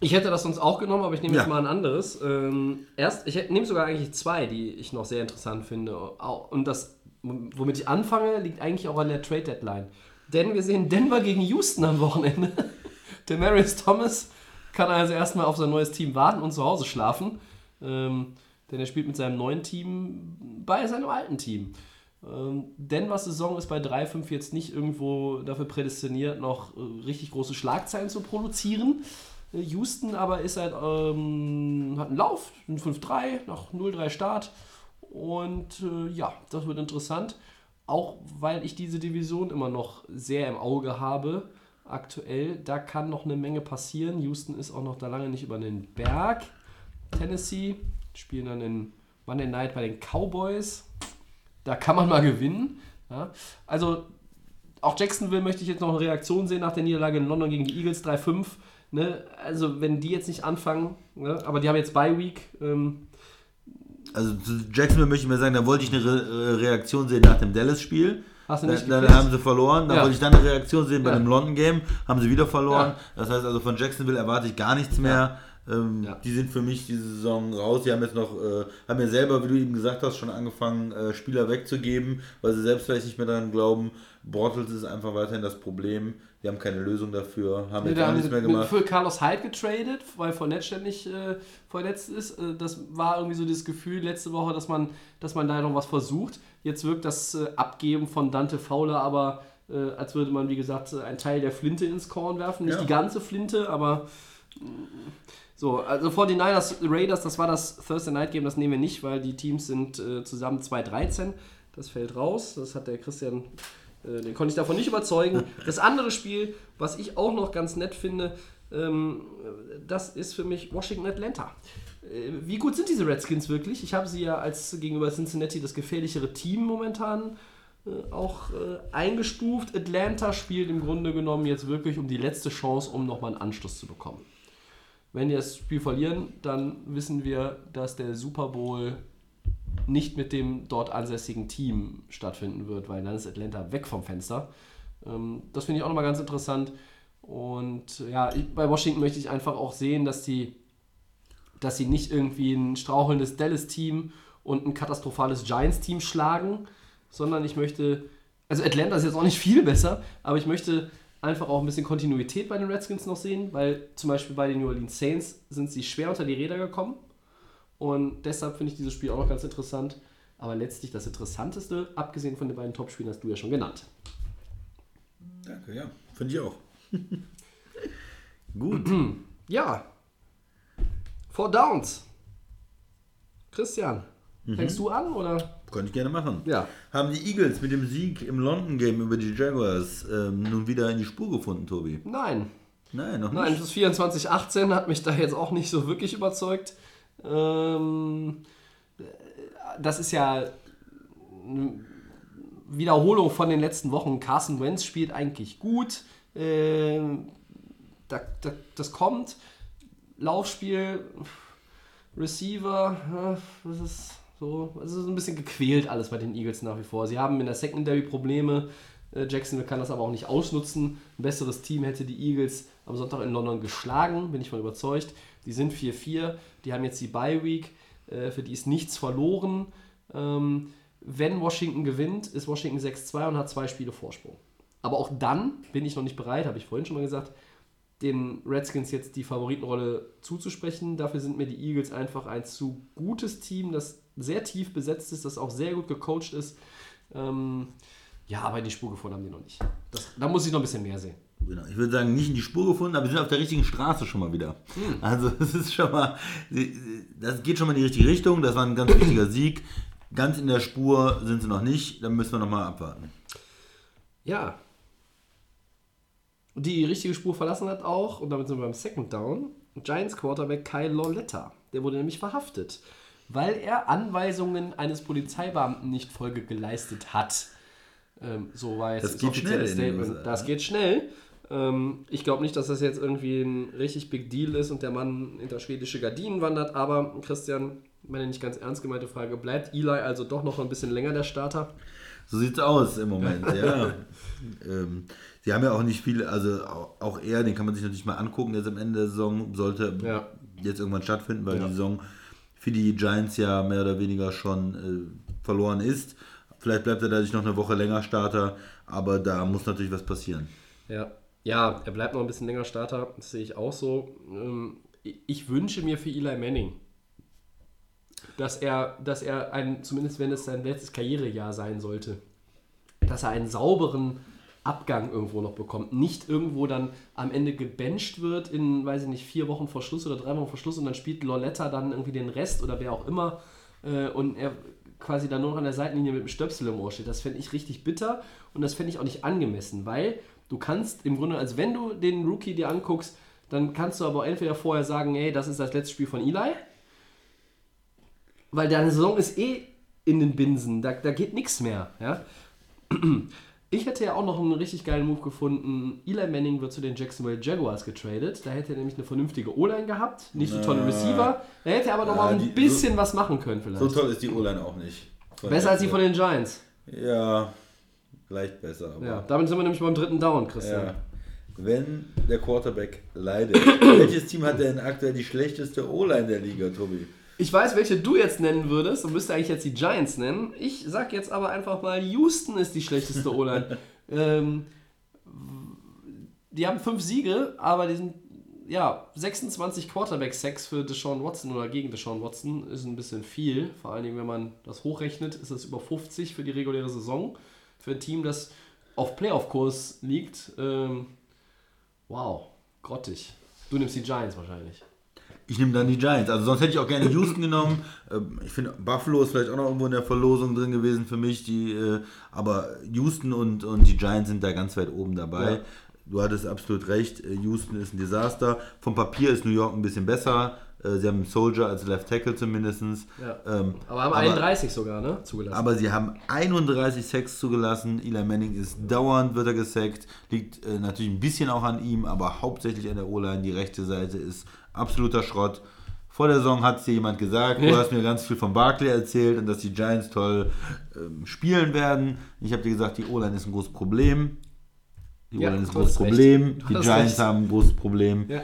Ich hätte das sonst auch genommen, aber ich nehme jetzt Ja. mal ein anderes. Ähm, erst, ich nehme sogar eigentlich zwei, die ich noch sehr interessant finde. Und das, womit ich anfange, liegt eigentlich auch an der Trade Deadline. Denn wir sehen Denver gegen Houston am Wochenende. Demarius Thomas kann also erstmal auf sein neues Team warten und zu Hause schlafen. Ähm, denn er spielt mit seinem neuen Team bei seinem alten Team. Ähm, Denver Saison ist bei 3-5 jetzt nicht irgendwo dafür prädestiniert, noch äh, richtig große Schlagzeilen zu produzieren. Äh, Houston aber ist halt, ähm, hat einen Lauf, ein 5-3 nach 0-3 Start. Und äh, ja, das wird interessant. Auch weil ich diese Division immer noch sehr im Auge habe. Aktuell, da kann noch eine Menge passieren. Houston ist auch noch da lange nicht über den Berg. Tennessee spielen dann in Monday Night bei den Cowboys. Da kann man mal gewinnen. Ja. Also auch Jacksonville möchte ich jetzt noch eine Reaktion sehen nach der Niederlage in London gegen die Eagles 3-5. Ne? Also wenn die jetzt nicht anfangen, ne? aber die haben jetzt Bye Week. Ähm, Also zu Jacksonville möchte ich mir sagen, da wollte ich eine Re äh, Reaktion sehen nach dem Dallas-Spiel. Hast du Da- nicht Dann gekriegt? haben sie verloren. Da Ja. wollte ich dann eine Reaktion sehen bei Ja. dem London-Game. Haben sie wieder verloren. Ja. Das heißt also von Jacksonville erwarte ich gar nichts mehr. Ähm, Ja. Die sind für mich diese Saison raus. Die haben jetzt noch, äh, haben ja selber, wie du eben gesagt hast, schon angefangen, äh, Spieler wegzugeben, weil sie selbst vielleicht nicht mehr daran glauben. Bortles ist einfach weiterhin das Problem. Die haben keine Lösung dafür, haben Ne, da auch haben nichts mehr gemacht. für Carlos Hyde getradet, weil Fournette ständig äh, verletzt ist. Äh, das war irgendwie so das Gefühl letzte Woche, dass man, dass man da noch was versucht. Jetzt wirkt das äh, Abgeben von Dante Fowler aber, äh, als würde man, wie gesagt, äh, einen Teil der Flinte ins Korn werfen. Nicht Ja. die ganze Flinte, aber mh, so, also 49ers Raiders, das war das Thursday Night Game, das nehmen wir nicht, weil die Teams sind äh, zusammen 2-13. Das fällt raus. Das hat der Christian, den konnte ich davon nicht überzeugen. Das andere Spiel, was ich auch noch ganz nett finde, ähm, das ist für mich Washington Atlanta. Äh, wie gut sind diese Redskins wirklich? Ich habe sie ja als gegenüber Cincinnati das gefährlichere Team momentan äh, auch äh, eingestuft. Atlanta spielt im Grunde genommen jetzt wirklich um die letzte Chance, um nochmal einen Anschluss zu bekommen. Wenn die das Spiel verlieren, dann wissen wir, dass der Super Bowl nicht mit dem dort ansässigen Team stattfinden wird, weil dann ist Atlanta weg vom Fenster. Ähm, das finde ich auch nochmal ganz interessant. Und ja, bei Washington möchte ich einfach auch sehen, dass die, dass sie nicht irgendwie ein strauchelndes Dallas-Team und ein katastrophales Giants-Team schlagen, sondern ich möchte, also Atlanta ist jetzt auch nicht viel besser, aber ich möchte einfach auch ein bisschen Kontinuität bei den Redskins noch sehen, weil zum Beispiel bei den New Orleans Saints sind sie schwer unter die Räder gekommen und deshalb finde ich dieses Spiel auch noch ganz interessant. Aber letztlich das Interessanteste, abgesehen von den beiden Topspielen, hast du ja schon genannt. Danke, ja. Finde ich auch. Gut. Ja. Four Downs. Christian, fängst du an oder? Könnte ich gerne machen. Ja. Haben die Eagles mit dem Sieg im London Game über die Jaguars ähm, nun wieder in die Spur gefunden, Tobi? Nein. Nein, noch Nein, nicht. das 24-18 hat mich da jetzt auch nicht so wirklich überzeugt. Ähm, das ist ja eine Wiederholung von den letzten Wochen. Carson Wentz spielt eigentlich gut. Ähm, da, da, das kommt. Laufspiel, Receiver, ja, das ist so, es ist ein bisschen gequält alles bei den Eagles nach wie vor. Sie haben in der Secondary Probleme. Äh, Jacksonville kann das aber auch nicht ausnutzen. Ein besseres Team hätte die Eagles am Sonntag in London geschlagen, bin ich von überzeugt. Die sind 4-4, die haben jetzt die Bye Week, äh, für die ist nichts verloren. Ähm, wenn Washington gewinnt, ist Washington 6-2 und hat zwei Spiele Vorsprung. Aber auch dann bin ich noch nicht bereit, habe ich vorhin schon mal gesagt, den Redskins jetzt die Favoritenrolle zuzusprechen. Dafür sind mir die Eagles einfach ein zu gutes Team, das sehr tief besetzt ist, das auch sehr gut gecoacht ist. Ähm, ja, aber die Spur gefunden haben die noch nicht. Das, da muss ich noch ein bisschen mehr sehen. Genau. Ich würde sagen, nicht in die Spur gefunden, aber wir sind auf der richtigen Straße schon mal wieder. Also es ist schon mal, das geht schon mal in die richtige Richtung. Das war ein ganz wichtiger Sieg. Ganz in der Spur sind sie noch nicht. Dann müssen wir noch mal abwarten. Ja. Die richtige Spur verlassen hat auch, und damit sind wir beim Second Down, Giants Quarterback Kyle Loletta. Der wurde nämlich verhaftet, weil er Anweisungen eines Polizeibeamten nicht Folge geleistet hat. Ähm, so war jetzt Das das, offizielle Statement. Das geht schnell. Ähm, ich glaube nicht, dass das jetzt irgendwie ein richtig Big Deal ist und der Mann hinter schwedische Gardinen wandert, aber Christian, meine nicht ganz ernst gemeinte Frage, bleibt Eli also doch noch ein bisschen länger der Starter? So sieht's aus im Moment, ja. ähm, sie haben ja auch nicht viel, also auch, auch er, den kann man sich natürlich mal angucken, jetzt am Ende der Saison sollte Ja. jetzt irgendwann stattfinden, weil Ja. die Saison für die Giants ja mehr oder weniger schon äh, verloren ist. Vielleicht bleibt er dadurch noch eine Woche länger Starter, aber da muss natürlich was passieren. Ja. Ja, er bleibt noch ein bisschen länger Starter, das sehe ich auch so. Ähm, ich- wünsche mir für Eli Manning, dass er, dass er ein, zumindest wenn es sein letztes Karrierejahr sein sollte, dass er einen sauberen Abgang irgendwo noch bekommt. Nicht irgendwo dann am Ende gebencht wird in, weiß ich nicht, vier Wochen vor Schluss oder drei Wochen vor Schluss und dann spielt Loletta dann irgendwie den Rest oder wer auch immer äh, und er quasi dann nur noch an der Seitenlinie mit dem Stöpsel im Ohr steht. Das fände ich richtig bitter und das fände ich auch nicht angemessen, weil du kannst im Grunde, also wenn du den Rookie dir anguckst, dann kannst du aber entweder vorher sagen, hey, das ist das letzte Spiel von Eli, weil deine Saison ist eh in den Binsen, da, da geht nichts mehr. Ja? Ich hätte ja auch noch einen richtig geilen Move gefunden. Eli Manning wird zu den Jacksonville Jaguars getradet. Da hätte er nämlich eine vernünftige O-Line gehabt, nicht so tolle Receiver. Da hätte er aber noch Ja, mal ein die- bisschen was machen können vielleicht. So toll ist die O-Line auch nicht. Besser als die von den Giants. Ja, vielleicht besser. Aber Ja, damit sind wir nämlich beim dritten Down, Christian. Ja. Wenn der Quarterback leidet, welches Team hat denn aktuell die schlechteste O-Line der Liga, Tobi? Ich weiß, welche du jetzt nennen würdest und müsste eigentlich jetzt die Giants nennen. Ich sag jetzt aber einfach mal, Houston ist die schlechteste O-Line. ähm, die haben fünf Siege, aber die sind, ja, 26 Quarterback-Sacks für Deshaun Watson oder gegen Deshaun Watson ist ein bisschen viel. Vor allen Dingen, wenn man das hochrechnet, ist das über 50 für die reguläre Saison. Für ein Team, das auf Playoff-Kurs liegt. Ähm, wow, grottig. Du nimmst die Giants wahrscheinlich. Ich nehme dann die Giants. Also sonst hätte ich auch gerne Houston genommen. Ähm, Ich finde, Buffalo ist vielleicht auch noch irgendwo in der Verlosung drin gewesen für mich. Die, äh, aber Houston und, und die Giants sind da ganz weit oben dabei. Ja. Du hattest absolut recht. Äh, Houston ist ein Desaster. Vom Papier ist New York ein bisschen besser. Äh, Sie haben einen Soldier als Left Tackle zumindest. Ja. Ähm, Aber haben 31 sogar, ne? Zugelassen. Aber sie haben 31 Sacks zugelassen. Eli Manning ist dauernd, wird er gesackt. Liegt äh, natürlich ein bisschen auch an ihm, aber hauptsächlich an der O-Line. Die rechte Seite ist absoluter Schrott. Vor der Saison hat es dir jemand gesagt, du hast mir ganz viel von Barkley erzählt und dass die Giants toll ähm, spielen werden. Ich habe dir gesagt, die O-Line ist ein großes Problem. Die Ja, O-Line ist ein großes. Problem. Die Giants recht. haben ein großes Problem. ja.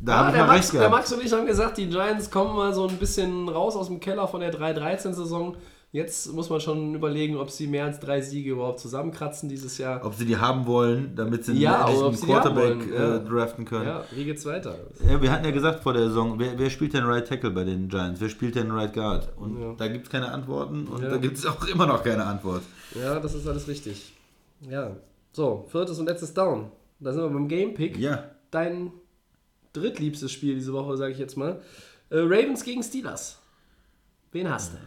Da habe ich der, mal Max, recht der gehabt. Max und ich haben gesagt, die Giants kommen mal so ein bisschen raus aus dem Keller von der 3-13-Saison. Jetzt muss man schon überlegen, ob sie mehr als drei Siege überhaupt zusammenkratzen dieses Jahr. Ob sie die haben wollen, damit sie Ja, einen die Quarterback ja. äh, draften können. Ja, wie geht's weiter? Ja, wir hatten ja gesagt vor der Saison, wer, wer spielt denn Right Tackle bei den Giants? Wer spielt denn Right Guard? Und Ja. da gibt es keine Antworten und Ja. da gibt es auch immer noch keine Antwort. Ja, das ist alles richtig. Ja. So, viertes und letztes Down. Da sind wir beim Game Pick. Ja, Dein drittliebstes Spiel diese Woche, sage ich jetzt mal. Äh, Ravens gegen Steelers. Wen hast du?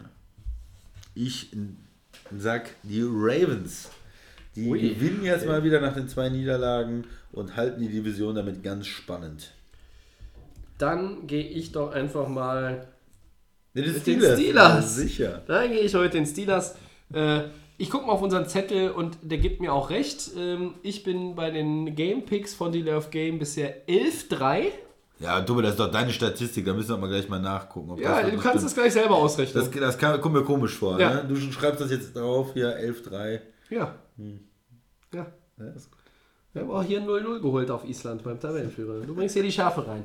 ich sag die Ravens. Die Ui. gewinnen jetzt mal wieder nach den zwei Niederlagen und halten die Division damit ganz spannend. Dann gehe ich doch einfach mal Ja, das Mit den Steelers. Sicher. Dann gehe ich heute den Steelers. Äh, ich gucke mal auf unseren Zettel und der gibt mir auch recht. Ähm, ich bin bei den Game Picks von Dealer of Game bisher 11-3. Ja, Tobi, das ist doch deine Statistik, da müssen wir mal gleich mal nachgucken. Ob Ja, das du kannst es stimmt. gleich selber ausrechnen. Das, das kann, kommt mir komisch vor. Ja. Ne? Du schreibst das jetzt drauf, hier 11-3. ja. Hm. Ja. Ja, ist gut. Wir haben auch hier 0-0 geholt auf Island beim Tabellenführer. Du bringst hier die Schafe rein.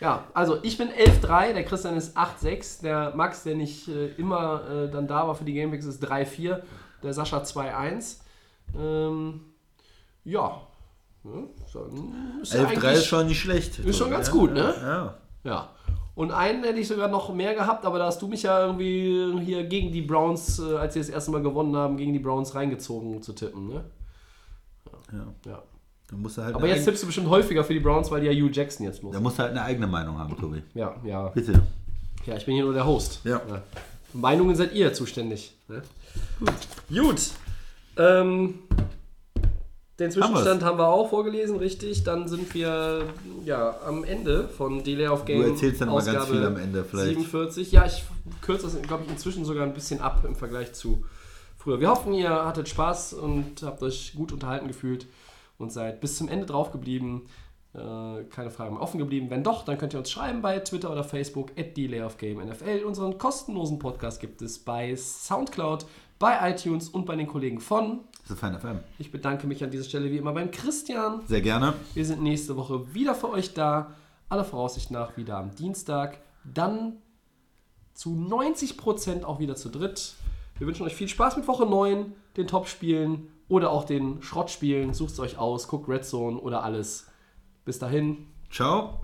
Ja, also ich bin 11-3, der Christian ist 8-6, der Max, der nicht äh, immer äh, dann da war für die Gamepicks, ist 3-4, der Sascha 2-1. Ähm, ja. ja dann ist ja 11-3 eigentlich- ist schon nicht schlecht. Ist schon ganz Ja, gut, ne? Ja. Ja. Und einen hätte ich sogar noch mehr gehabt, aber da hast du mich ja irgendwie hier gegen die Browns, äh, als sie das erste Mal gewonnen haben, gegen die Browns reingezogen zu tippen, ne? ja. Ja. Halt Aber jetzt tippst du bestimmt häufiger für die Browns, weil die ja Hugh Jackson jetzt los da musst du halt eine eigene Meinung haben, Tobi. Ja, ja. Bitte. Ja, ich bin hier nur der Host. Ja. Für Meinungen seid ihr zuständig. Ne? Gut. Ähm, den Zwischenstand haben, wir auch vorgelesen, richtig. Dann sind wir ja am Ende von Delay of Game. Du erzählst dann mal ganz viel am Ende vielleicht. 47. Ja, ich kürze das, glaube ich, inzwischen sogar ein bisschen ab im Vergleich zu früher. Wir hoffen, ihr hattet Spaß und habt euch gut unterhalten gefühlt und seid bis zum Ende drauf geblieben. Äh, keine Fragen mehr offen geblieben. Wenn doch, dann könnt ihr uns schreiben bei Twitter oder Facebook at Delay of Game NFL. Unseren kostenlosen Podcast gibt es bei Soundcloud, bei iTunes und bei den Kollegen von. Ist Fan FM. Ich bedanke mich an dieser Stelle wie immer beim Christian. Sehr gerne. Wir sind nächste Woche wieder für euch da. Aller Voraussicht nach wieder am Dienstag. Dann zu 90% auch wieder zu dritt. Wir wünschen euch viel Spaß mit Woche 9, den Top-Spielen oder auch den Schrottspielen. Sucht es euch aus, guckt Red Zone oder alles. Bis dahin. Ciao.